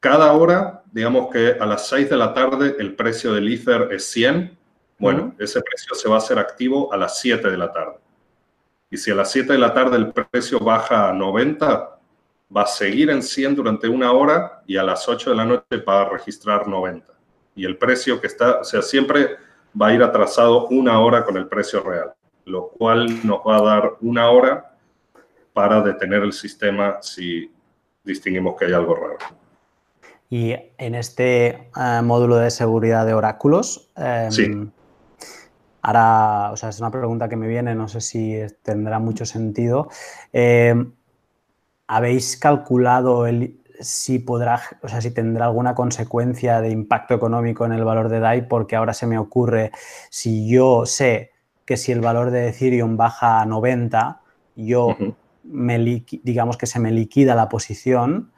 Speaker 2: cada hora, digamos que a las 6 de la tarde el precio del Ether es 100, bueno, ese precio se va a hacer activo a las 7 de la tarde. Y si a las 7 de la tarde el precio baja a 90, va a seguir en 100 durante una hora y a las 8 de la noche va a registrar 90. Y el precio que está, o sea, siempre va a ir atrasado una hora con el precio real, lo cual nos va a dar una hora para detener el sistema si distinguimos que hay algo raro.
Speaker 1: Y en este eh, módulo de seguridad de oráculos, em, ahora, o sea, es una pregunta que me viene, no sé si tendrá mucho sentido. Em, ¿Habéis calculado el, si podrá, o sea, si tendrá alguna consecuencia de impacto económico en el valor de DAI? Porque ahora se me ocurre, si yo sé que si el valor de Ethereum baja a 90, yo me digamos que se me liquida la posición.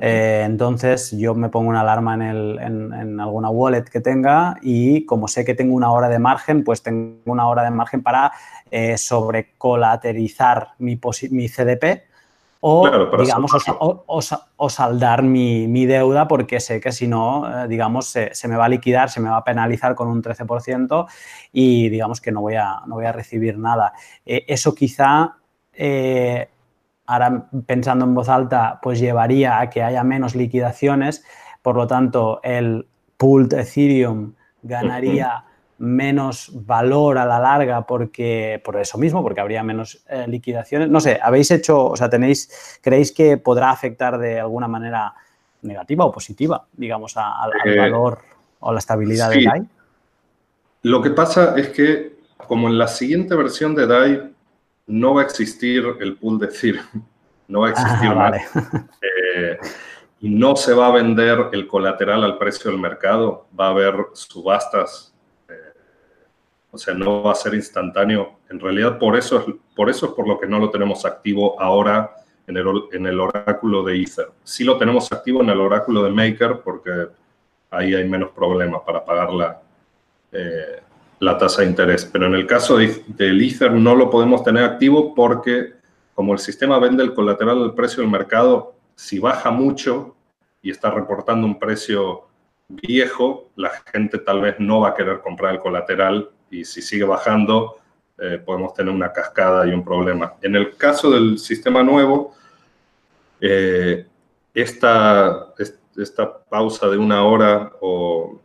Speaker 1: Eh, entonces yo me pongo una alarma en, alguna wallet que tenga y como sé que tengo una hora de margen, pues tengo una hora de margen para eh, sobrecolaterizar mi, mi CDP o, digamos, o, saldar mi, deuda porque sé que si no, eh, digamos, se, me va a liquidar, se me va a penalizar con un 13% y digamos que no voy a, no voy a recibir nada. eso quizá ahora pensando en voz alta, pues llevaría a que haya menos liquidaciones, por lo tanto, el pool de Ethereum ganaría menos valor a la larga porque por eso mismo, porque habría menos eh, liquidaciones. No sé, habéis hecho, o sea, tenéis, ¿creéis que podrá afectar de alguna manera negativa o positiva, digamos, al eh, valor o la estabilidad de DAI?
Speaker 2: Lo que pasa es que, como en la siguiente versión de DAI no va a existir el pool de Ethereum, no va a existir ah, eh, y no se va a vender el colateral al precio del mercado, va a haber subastas, eh, o sea, no va a ser instantáneo. En realidad, por eso, es, por eso es por lo que no lo tenemos activo ahora en el, en el oráculo de Ether. Sí lo tenemos activo en el oráculo de Maker porque ahí hay menos problemas para pagar la, eh, la tasa de interés. Pero en el caso de, del Ether no lo podemos tener activo porque como el sistema vende el colateral al precio del mercado, si baja mucho y está reportando un precio viejo, la gente tal vez no va a querer comprar el colateral y si sigue bajando, eh, podemos tener una cascada y un problema. En el caso del sistema nuevo, eh, esta, esta pausa de una hora o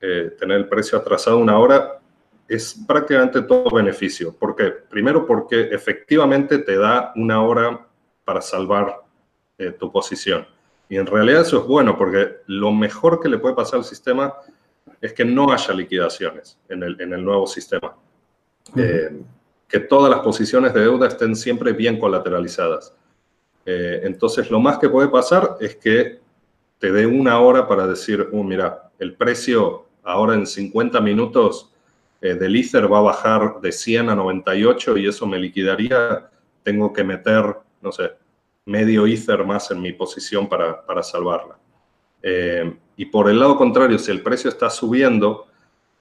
Speaker 2: eh, tener el precio atrasado una hora es prácticamente todo beneficio. ¿Por qué? Primero porque efectivamente te da una hora para salvar eh, tu posición. Y en realidad eso es bueno porque lo mejor que le puede pasar al sistema es que no haya liquidaciones en el, en el nuevo sistema. Eh, que todas las posiciones de deuda estén siempre bien colateralizadas. Eh, entonces, lo más que puede pasar es que te dé una hora para decir, uh, mira, el precio ahora en 50 minutos eh, del Ether va a bajar de 100 a 98 y eso me liquidaría, tengo que meter, no sé, medio Ether más en mi posición para, para salvarla. Eh, y por el lado contrario, si el precio está subiendo,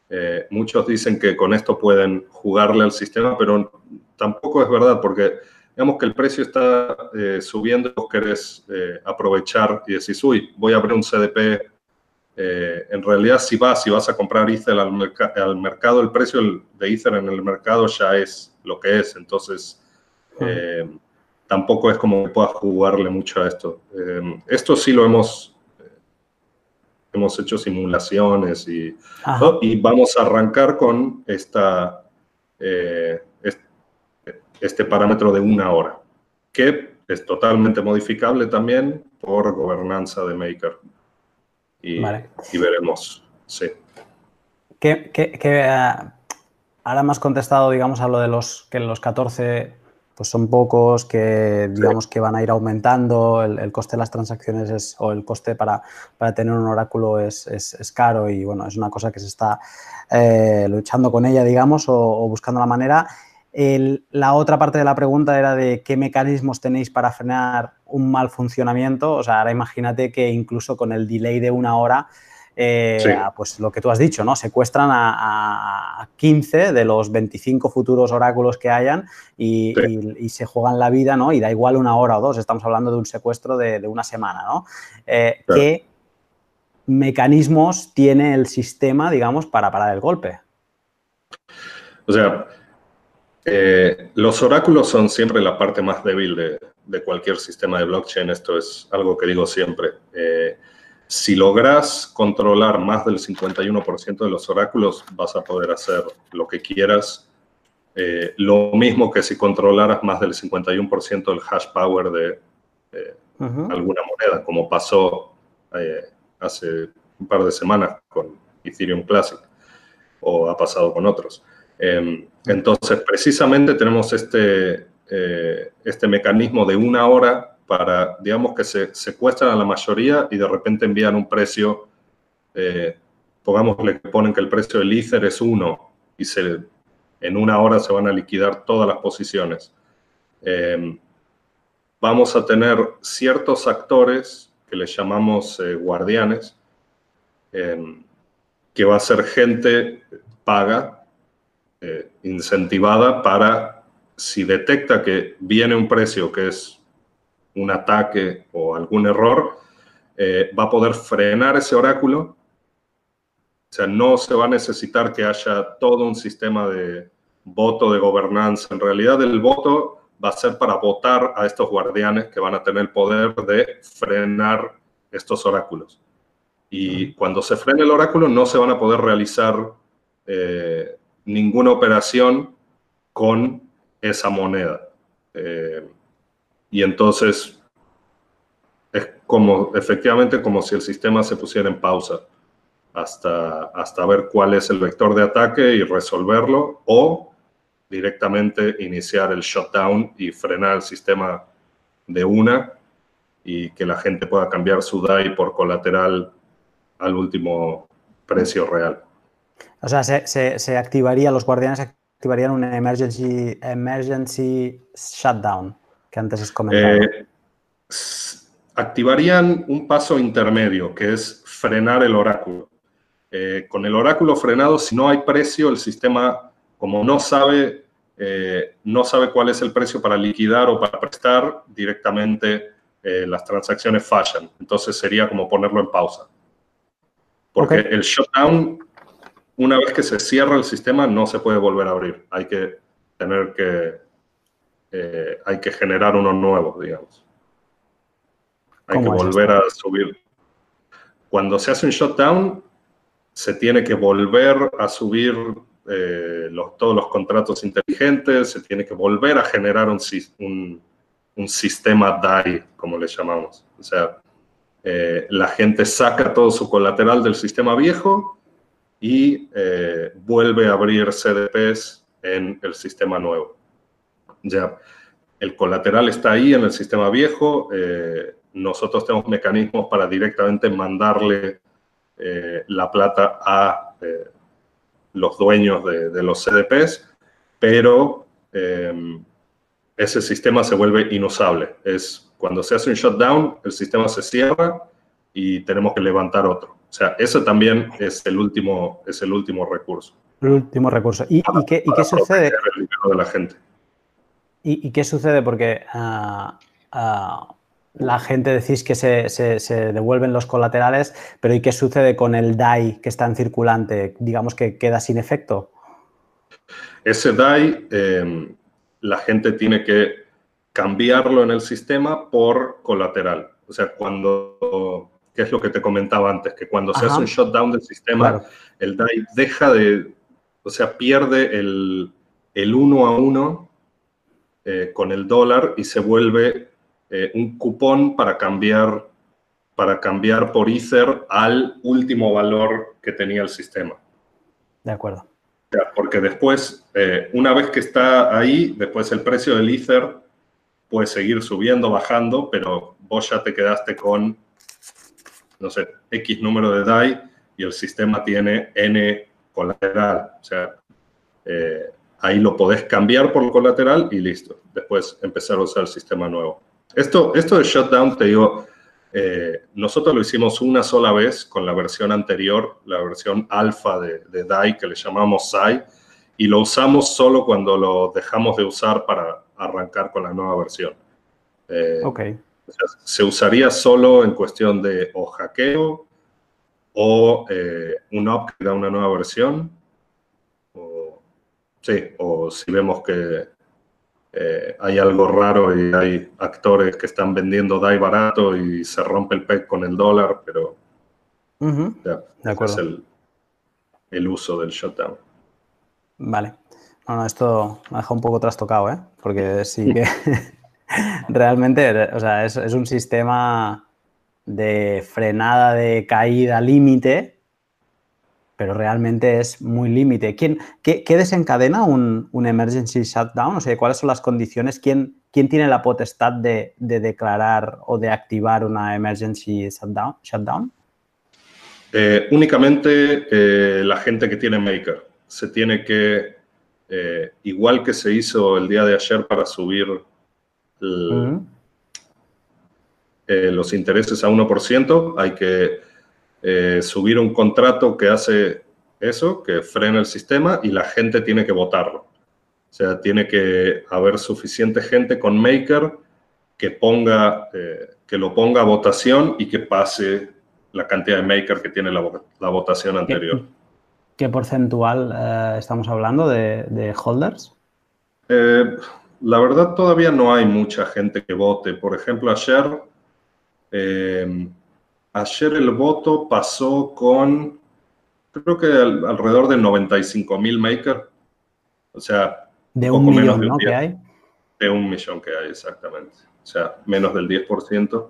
Speaker 2: eh, muchos dicen que con esto pueden jugarle al sistema, pero tampoco es verdad, porque digamos que el precio está subiendo y vos querés aprovechar y decís, uy, voy a abrir un CDP eh, en realidad, si vas, si vas a comprar Ether al, mercado, el precio de Ether en el mercado ya es lo que es. Entonces, eh, tampoco es como que puedas jugarle mucho a esto. Eh, esto sí lo hemos, hemos hecho simulaciones y, y vamos a arrancar con esta, este parámetro de una hora, que es totalmente modificable también por gobernanza de Maker y, veremos. Sí.
Speaker 1: ¿Qué, eh, ahora me has contestado, digamos, a lo de los que los 14 pues son pocos, que digamos que van a ir aumentando, el, coste de las transacciones es, o el coste para, para tener un oráculo es, es, caro y bueno, es una cosa que se está eh, luchando con ella, digamos, o buscando la manera la otra parte de la pregunta era de qué mecanismos tenéis para frenar un mal funcionamiento. O sea, ahora imagínate que incluso con el delay de una hora, eh, pues lo que tú has dicho, ¿no? Secuestran a, 15 de los 25 futuros oráculos que hayan y, se juegan la vida, ¿no? Y da igual una hora o dos, estamos hablando de un secuestro de, una semana, ¿no? Eh, ¿Qué mecanismos tiene el sistema, digamos, para parar el golpe?
Speaker 2: O sea, eh, los oráculos son siempre la parte más débil de, cualquier sistema de blockchain. Esto es algo que digo siempre. Eh, si logras controlar más del 51% de los oráculos, vas a poder hacer lo que quieras. Eh, lo mismo que si controlaras más del 51% del hash power de alguna moneda, como pasó hace un par de semanas con Ethereum Classic o ha pasado con otros. Em, entonces, precisamente tenemos este, eh, este mecanismo de una hora para, digamos, que se secuestran a la mayoría y de repente envían un precio, eh, pongámosle que ponen que el precio del Ether es uno y se, en una hora se van a liquidar todas las posiciones. Em, vamos a tener ciertos actores que les llamamos eh, guardianes, em, que va a ser gente paga eh, incentivada para, si detecta que viene un precio que es un ataque o algún error, eh, va a poder frenar ese oráculo. O sea, no se va a necesitar que haya todo un sistema de voto de gobernanza. En realidad, el voto va a ser para votar a estos guardianes que van a tener el poder de frenar estos oráculos. Y cuando se frene el oráculo, no se van a poder realizar eh, ninguna operación con esa moneda. Eh, y entonces es como, efectivamente, como si el sistema se pusiera en pausa hasta, hasta ver cuál es el vector de ataque y resolverlo o directamente iniciar el shutdown y frenar el sistema de una y que la gente pueda cambiar su DAI por colateral al último precio real.
Speaker 1: O sea, se, activaría, los guardianes activarían un emergency, emergency shutdown, que antes has comentado. Eh,
Speaker 2: activarían un paso intermedio, que es frenar el oráculo. Eh, con el oráculo frenado, si no hay precio, el sistema, como no sabe, eh, no sabe cuál es el precio para liquidar o para prestar, directamente las transacciones fallan. Entonces sería como ponerlo en pausa. Porque el shutdown una vez que se cierra el sistema no se puede volver a abrir. Hay que tener que, eh, hay que generar uno nuevo, digamos. Hay que volver a subir. Cuando se hace un shutdown, se tiene que volver a subir eh, todos los contratos inteligentes, se tiene que volver a generar un, un, sistema DAI, como le llamamos. O sea, eh, la gente saca todo su colateral del sistema viejo y eh, vuelve a abrir CDPs en el sistema nuevo. Ya, el colateral está ahí en el sistema viejo. Eh, nosotros tenemos mecanismos para directamente mandarle eh, la plata a los dueños de, de, los CDPs, pero ese sistema se vuelve inusable. Es cuando se hace un shutdown, el sistema se cierra y tenemos que levantar otro. O sea, ese también es el último, es el último recurso.
Speaker 1: El último recurso. ¿Y, qué, sucede?
Speaker 2: de la gente.
Speaker 1: ¿Y, qué sucede? Porque ah, ah, la gente decís que se, devuelven los colaterales, pero ¿y qué sucede con el DAI que está en circulante? Digamos que queda sin efecto.
Speaker 2: Ese DAI, em, la gente tiene que cambiarlo en el sistema por colateral. O sea, cuando que es lo que te comentaba antes, que cuando se hace un shutdown del sistema, el DAI deja de, o sea, pierde el, el uno a uno eh, con el dólar y se vuelve eh, un cupón para cambiar, para cambiar por Ether al último valor que tenía el sistema.
Speaker 1: De acuerdo.
Speaker 2: Porque después, eh, una vez que está ahí, después el precio del Ether puede seguir subiendo, bajando, pero vos ya te quedaste con no sé, X número de DAI y el sistema tiene N colateral. O sea, eh, ahí lo podés cambiar por colateral y listo. Después empezar a usar el sistema nuevo. Esto, esto de shutdown, te digo, Eh, nosotros lo hicimos una sola vez con la versión anterior, la versión alfa de, DAI que le llamamos SAI, y lo usamos solo cuando lo dejamos de usar para arrancar con la nueva versión.
Speaker 1: Eh,
Speaker 2: se usaría solo en cuestión de o hackeo o eh, un upgrade a una nueva versión. O, sí, o si vemos que eh, hay algo raro y hay actores que están vendiendo DAI barato y se rompe el PEC con el dólar, pero
Speaker 1: de acuerdo.
Speaker 2: es el, el uso del shutdown.
Speaker 1: Vale. No, esto me ha dejado un poco trastocado, ¿eh? Porque sí que realmente, o sea, es, un sistema de frenada de caída límite, pero realmente es muy límite. ¿Quién, qué, desencadena un, emergency shutdown? O sea, ¿cuáles son las condiciones? ¿Quién, quién tiene la potestad de, declarar o de activar una emergency shutdown?
Speaker 2: Eh, únicamente eh, la gente que tiene Maker se tiene que, eh, igual que se hizo el día de ayer para subir eh, los intereses a 1%, hay que eh, subir un contrato que hace eso, que frena el sistema y la gente tiene que votarlo. O sea, tiene que haber suficiente gente con Maker que, ponga, que lo ponga a votación y que pase la cantidad de Maker que tiene la, la votación anterior.
Speaker 1: ¿Qué porcentual eh, estamos hablando de, holders?
Speaker 2: La verdad todavía no hay mucha gente que vote. Por ejemplo, ayer, eh, ayer el voto pasó con, creo que alrededor de 95 mil makers. O sea,
Speaker 1: de un millón ¿no? que hay.
Speaker 2: De un millón que hay, exactamente. O sea, menos del 10%.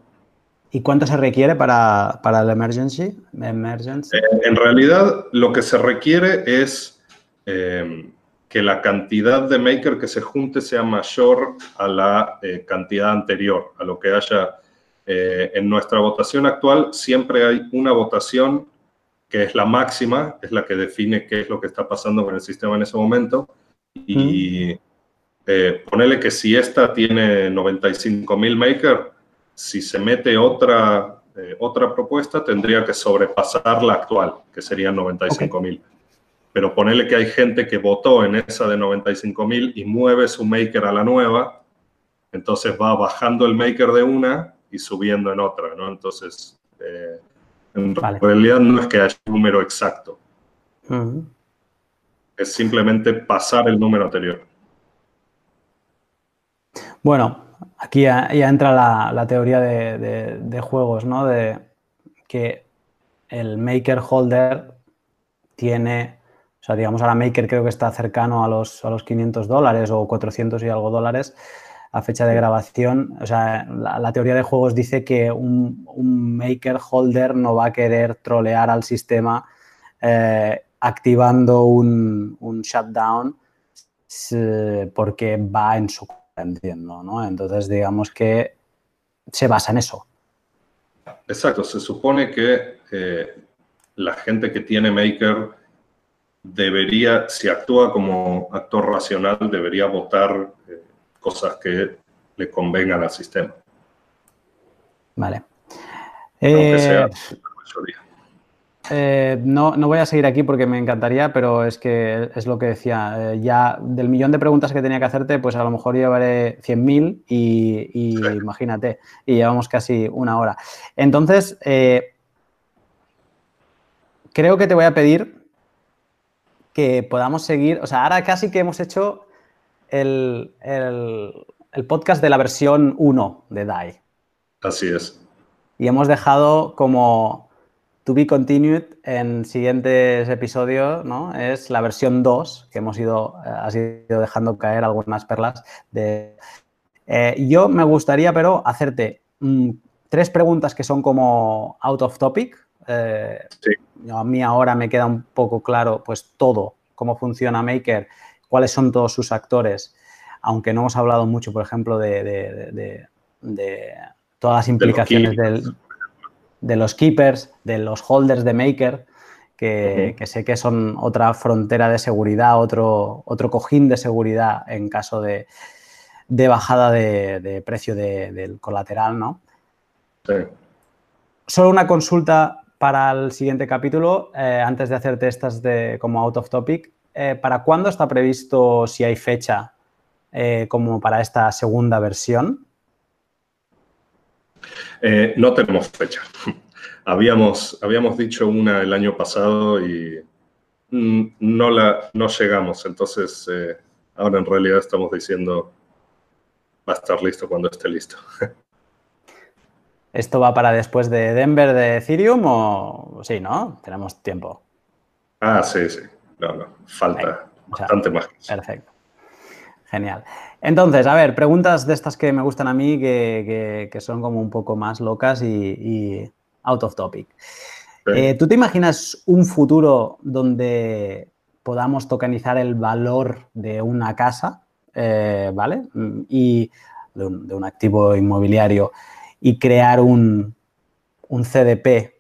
Speaker 1: ¿Y cuánto se requiere para, para el emergency? emergency?
Speaker 2: Eh, en realidad, lo que se requiere es eh, que la cantidad de maker que se junte sea mayor a la eh, cantidad anterior, a lo que haya en nuestra votación actual. Siempre hay una votación que es la máxima, es la que define qué es lo que está pasando con el sistema en ese momento. Y ponerle que si esta tiene 95 mil maker, si se mete otra, eh, otra propuesta, tendría que sobrepasar la actual, que serían 95 mil. Pero ponerle que hay gente que votó en esa de 95 mil y mueve su maker a la nueva, entonces va bajando el maker de una y subiendo en otra, ¿no? Entonces, eh, en realidad no es que haya un número exacto. Es simplemente pasar el número anterior.
Speaker 1: Bueno, aquí ya, entra la, teoría de, juegos, ¿no? De que el maker holder tiene, o sea, digamos, ahora maker creo que está cercano a los, a los 500 dólares o 400 y algo dólares a fecha de grabación. O sea, la, teoría de juegos dice que un, maker holder no va a querer trolear al sistema eh, activando un, un shutdown porque va en su entiendo, ¿no? Entonces, digamos que se basa en eso.
Speaker 2: Exacto, se supone que eh, la gente que tiene Maker debería, si actúa como actor racional, debería votar eh, cosas que le convengan al sistema.
Speaker 1: Vale. Aunque sea eh, mayoría. Eh, no, voy a seguir aquí porque me encantaría, pero es que es lo que decía. Eh, ya del millón de preguntas que tenía que hacerte, pues a lo mejor llevaré 100.000 y, y imagínate, y llevamos casi una hora. Entonces, eh, creo que te voy a pedir que podamos seguir, o sea, ahora casi que hemos hecho el, el podcast de la versión 1 de DAI.
Speaker 2: Así es.
Speaker 1: Y hemos dejado como To be continued en siguientes episodios, ¿no? Es la versión 2, que hemos ido, eh, ido dejando caer algunas perlas. De, eh, yo me gustaría, pero, hacerte mm, tres preguntas que son como out of topic. Eh, a mí ahora me queda un poco claro, pues, todo, cómo funciona Maker, cuáles son todos sus actores, aunque no hemos hablado mucho, por ejemplo, de, de todas las implicaciones del de los keepers, de los holders de Maker, que, sé que son otra frontera de seguridad, otro, otro cojín de seguridad en caso de, bajada de, precio del colateral, ¿no? Sí. solo una consulta para el siguiente capítulo, eh, antes de hacerte estas de, como out of topic. Eh, ¿Para cuándo está previsto, si hay fecha, eh, como para esta segunda versión?
Speaker 2: no tenemos fecha. habíamos, habíamos dicho una el año pasado y mm, no, la, no llegamos. Entonces, ahora en realidad estamos diciendo va a estar listo cuando esté listo.
Speaker 1: ¿Esto va para después de Denver de Ethereum o sí, no? Tenemos tiempo.
Speaker 2: Ah, sí, sí. No, no. Falta bastante más.
Speaker 1: Perfecto. Genial. Entonces, a ver, preguntas de estas que me gustan a mí, que, son como un poco más locas y, out of topic. Eh, ¿Tú te imaginas un futuro donde podamos tokenizar el valor de una casa, eh, ¿vale? Y de un activo inmobiliario y crear un, CDP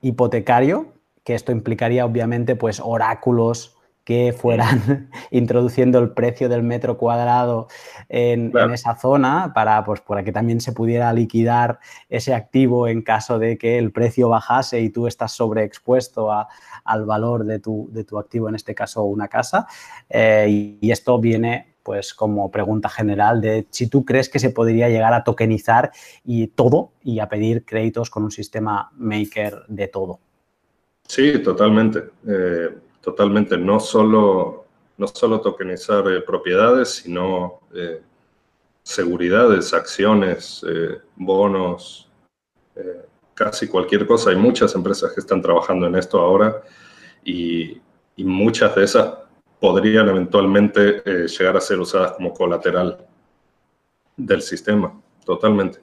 Speaker 1: hipotecario, que esto implicaría obviamente pues oráculos que fueran introduciendo el precio del metro cuadrado en, esa zona para, pues, para que también se pudiera liquidar ese activo en caso de que el precio bajase y tú estás sobreexpuesto al valor de tu, de tu, activo, en este caso una casa. Eh, y, esto viene pues como pregunta general de si tú crees que se podría llegar a tokenizar y todo y a pedir créditos con un sistema maker de todo.
Speaker 2: Sí, totalmente. Eh, totalmente. No solo, no solo tokenizar eh, propiedades, sino eh, seguridades, acciones, bonos, casi cualquier cosa. Hay muchas empresas que están trabajando en esto ahora y, y muchas de esas podrían eventualmente eh, llegar a ser usadas como colateral del sistema, totalmente.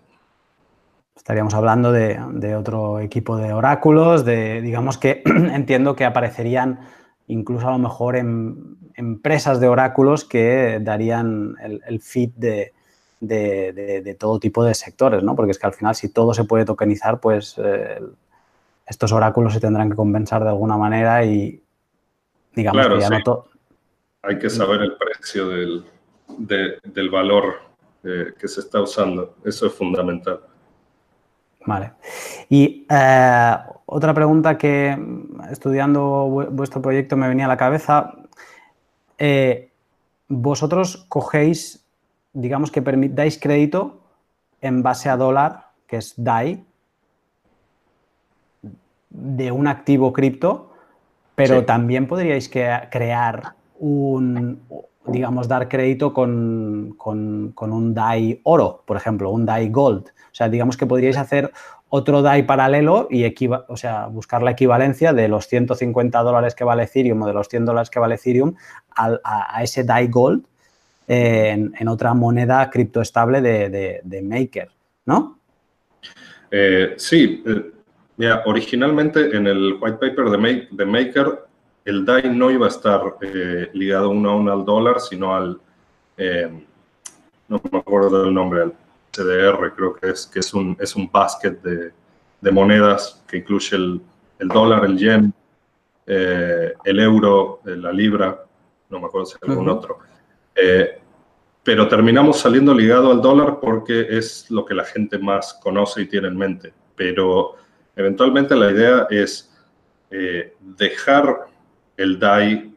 Speaker 1: Estaríamos hablando de, otro equipo de oráculos, de, digamos que entiendo que aparecerían incluso a lo mejor en empresas de oráculos que darían el, feed de, todo tipo de sectores, ¿no? Porque es que al final si todo se puede tokenizar, pues eh, estos oráculos se tendrán que compensar de alguna manera y digamos que ya no todo
Speaker 2: hay que saber el precio del, del valor eh, que se está usando. Eso es fundamental.
Speaker 1: Vale. Y eh, otra pregunta que estudiando vuestro proyecto me venía a la cabeza. Eh, vosotros cogéis, digamos que dais crédito en base a dólar, que es DAI, de un activo cripto, pero también podríais crear un, digamos, dar crédito con, un DAI oro, por ejemplo, un DAI gold. O sea, digamos que podríais hacer otro DAI paralelo y o sea, buscar la equivalencia de los 150 dólares que vale Ethereum o de los 100 dólares que vale Ethereum a, ese DAI gold en, otra moneda criptoestable de, de, Maker, ¿no?
Speaker 2: Eh, sí, eh, mira, originalmente en el white paper de, de Maker el DAI no iba a estar eh, ligado uno a uno al dólar, sino al, eh, no me acuerdo del nombre, al CDR, creo que es, que es un, es un basket de, monedas que incluye el, dólar, el yen, eh, el euro, la libra, no me acuerdo si hay algún otro. pero terminamos saliendo ligado al dólar porque es lo que la gente más conoce y tiene en mente. Pero eventualmente la idea es dejar el DAI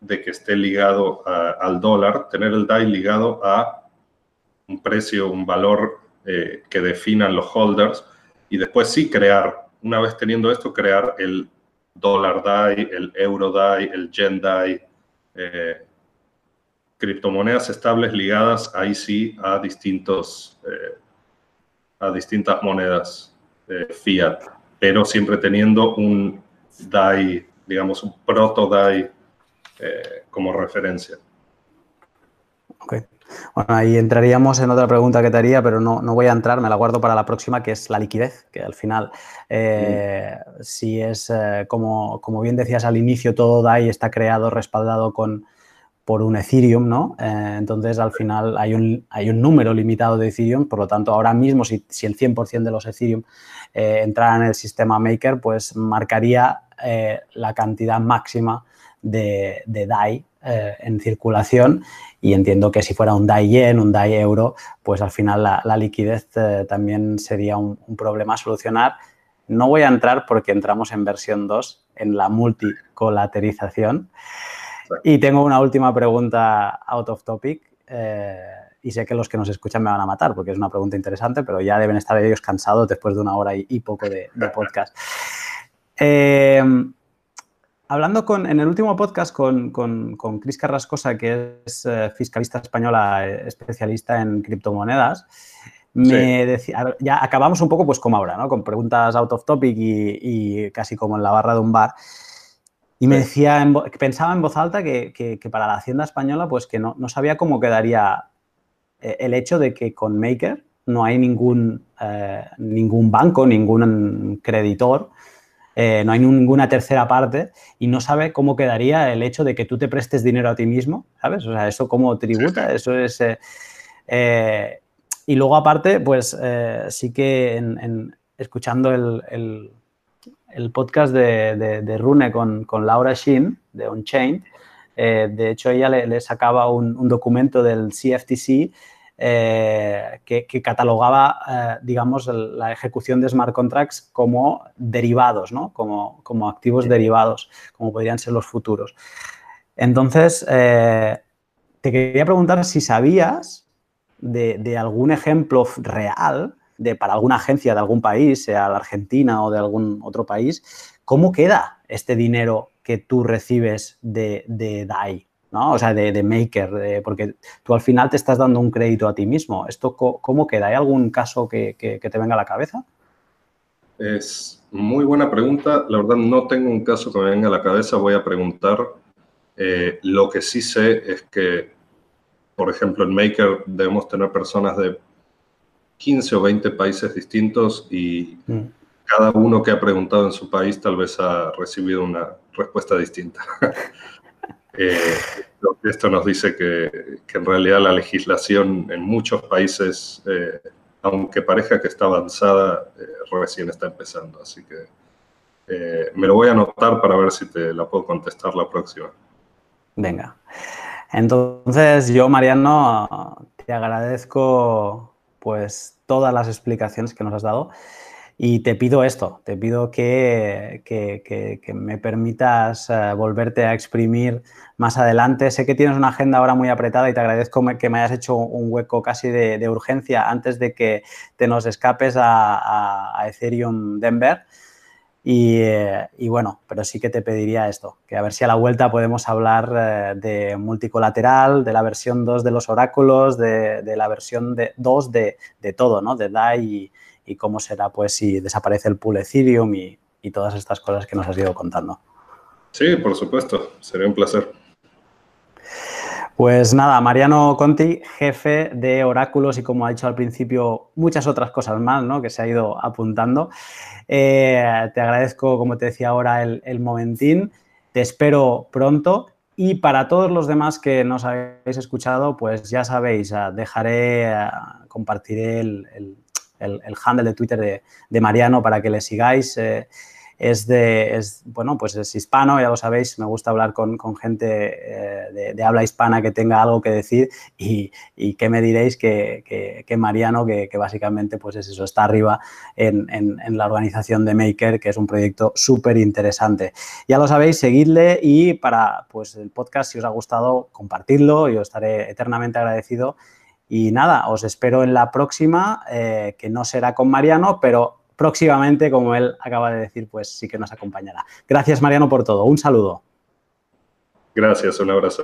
Speaker 2: de que esté ligado al dólar, tener el DAI ligado a un precio, un valor eh, que definan los holders y después sí crear, una vez teniendo esto, crear el dólar DAI, el euro DAI, el yen DAI, eh, criptomonedas estables ligadas ahí sí a distintos, eh, a distintas monedas fiat, pero siempre teniendo un DAI digamos, un proto DAI eh, como referencia.
Speaker 1: Ok. Bueno, ahí entraríamos en otra pregunta que te haría, pero no, voy a entrar, me la guardo para la próxima, que es la liquidez, que al final, eh, si es, eh, como, como, bien decías al inicio, todo DAI está creado, respaldado con, por un Ethereum, ¿no? Entonces, al final hay un, hay un número limitado de Ethereum, por lo tanto, ahora mismo, si, si el 100% de los Ethereum entraran en el sistema Maker, pues marcaría eh, la cantidad máxima de, DAI en circulación y entiendo que si fuera un DAI yen, un DAI euro, pues al final la, liquidez también sería un, un problema a solucionar. No voy a entrar porque entramos en versión 2, en la multicolaterización. Y tengo una última pregunta out of topic. Eh, y sé que los que nos escuchan me van a matar porque es una pregunta interesante, pero ya deben estar ellos cansados después de una hora y, poco de, podcast. Eh, hablando con, en el último podcast con, con, con Cris Carrascosa, que es eh, fiscalista española especialista en criptomonedas, me decía, ya acabamos un poco pues como ahora, ¿no? Con preguntas out of topic y, y casi como en la barra de un bar. Y me decía, pensaba en voz alta que, para la Hacienda Española, pues que no, sabía cómo quedaría eh, el hecho de que con Maker no hay ningún, eh, ningún banco, ningún creditor, eh, no hay ninguna tercera parte y no sabe cómo quedaría el hecho de que tú te prestes dinero a ti mismo, ¿sabes? O sea, eso como tributa, eso es... y luego aparte, pues sí que en, escuchando el el podcast de, Rune con, Laura Shin, de OnChain. Eh, de hecho, ella le, sacaba un, documento del CFTC eh, que, catalogaba, eh, digamos, la ejecución de smart contracts como derivados, ¿no? como, como activos derivados, como podrían ser los futuros. Entonces, te quería preguntar si sabías de, de algún ejemplo real de, para alguna agencia de algún país, sea la Argentina o de algún otro país, ¿cómo queda este dinero que tú recibes de, de DAI? ¿No? O sea, de, maker, porque tú al final te estás dando un crédito a ti mismo. ¿Esto cómo queda? ¿Hay algún caso que, te venga a la cabeza?
Speaker 2: Es muy buena pregunta. La verdad no tengo un caso que me venga a la cabeza. Voy a preguntar. Eh, lo que sí sé es que, por ejemplo, en Maker debemos tener personas de 15 o 20 países distintos y mm. cada uno que ha preguntado en su país tal vez ha recibido una respuesta distinta. eh, esto nos dice que, en realidad la legislación en muchos países, eh, aunque parezca que está avanzada, eh, recién está empezando. Así que eh, me lo voy a anotar para ver si te la puedo contestar la próxima.
Speaker 1: Venga. Entonces, yo, Mariano, te agradezco pues todas las explicaciones que nos has dado. Y te pido esto, te pido que, me permitas eh, volverte a exprimir más adelante. Sé que tienes una agenda ahora muy apretada y te agradezco que me hayas hecho un hueco casi de, urgencia antes de que te nos escapes a Ethereum Denver. Eh, y, bueno, pero sí que te pediría esto, que a ver si a la vuelta podemos hablar eh, de multicolateral, de la versión 2 de los oráculos, de, la versión 2 de, todo, ¿no? De DAI cómo será pues si desaparece el pool Ethereum y, y todas estas cosas que nos has ido contando.
Speaker 2: Sí, por supuesto, sería un placer.
Speaker 1: Pues nada, Mariano Conti, jefe de Oráculos y como ha dicho al principio, muchas otras cosas más ¿no? que se ha ido apuntando. Eh, te agradezco, como te decía ahora, el, momentín. Te espero pronto. Y para todos los demás que nos habéis escuchado, pues ya sabéis, ah, dejaré, ah, compartiré el, handle de Twitter de, Mariano para que le sigáis. Eh, es de, es, bueno, pues es hispano, ya lo sabéis, me gusta hablar con, gente eh, de, habla hispana que tenga algo que decir y, y que me diréis que, que, Mariano, que, básicamente pues es eso, está arriba en, en, la organización de Maker, que es un proyecto súper interesante. Ya lo sabéis, seguidle y para pues el podcast, si os ha gustado, compartidlo, yo estaré eternamente agradecido. Y nada, os espero en la próxima, eh, que no será con Mariano, pero próximamente, como él acaba de decir, pues sí que nos acompañará. Gracias, Mariano, por todo. Un saludo.
Speaker 2: Gracias, un abrazo.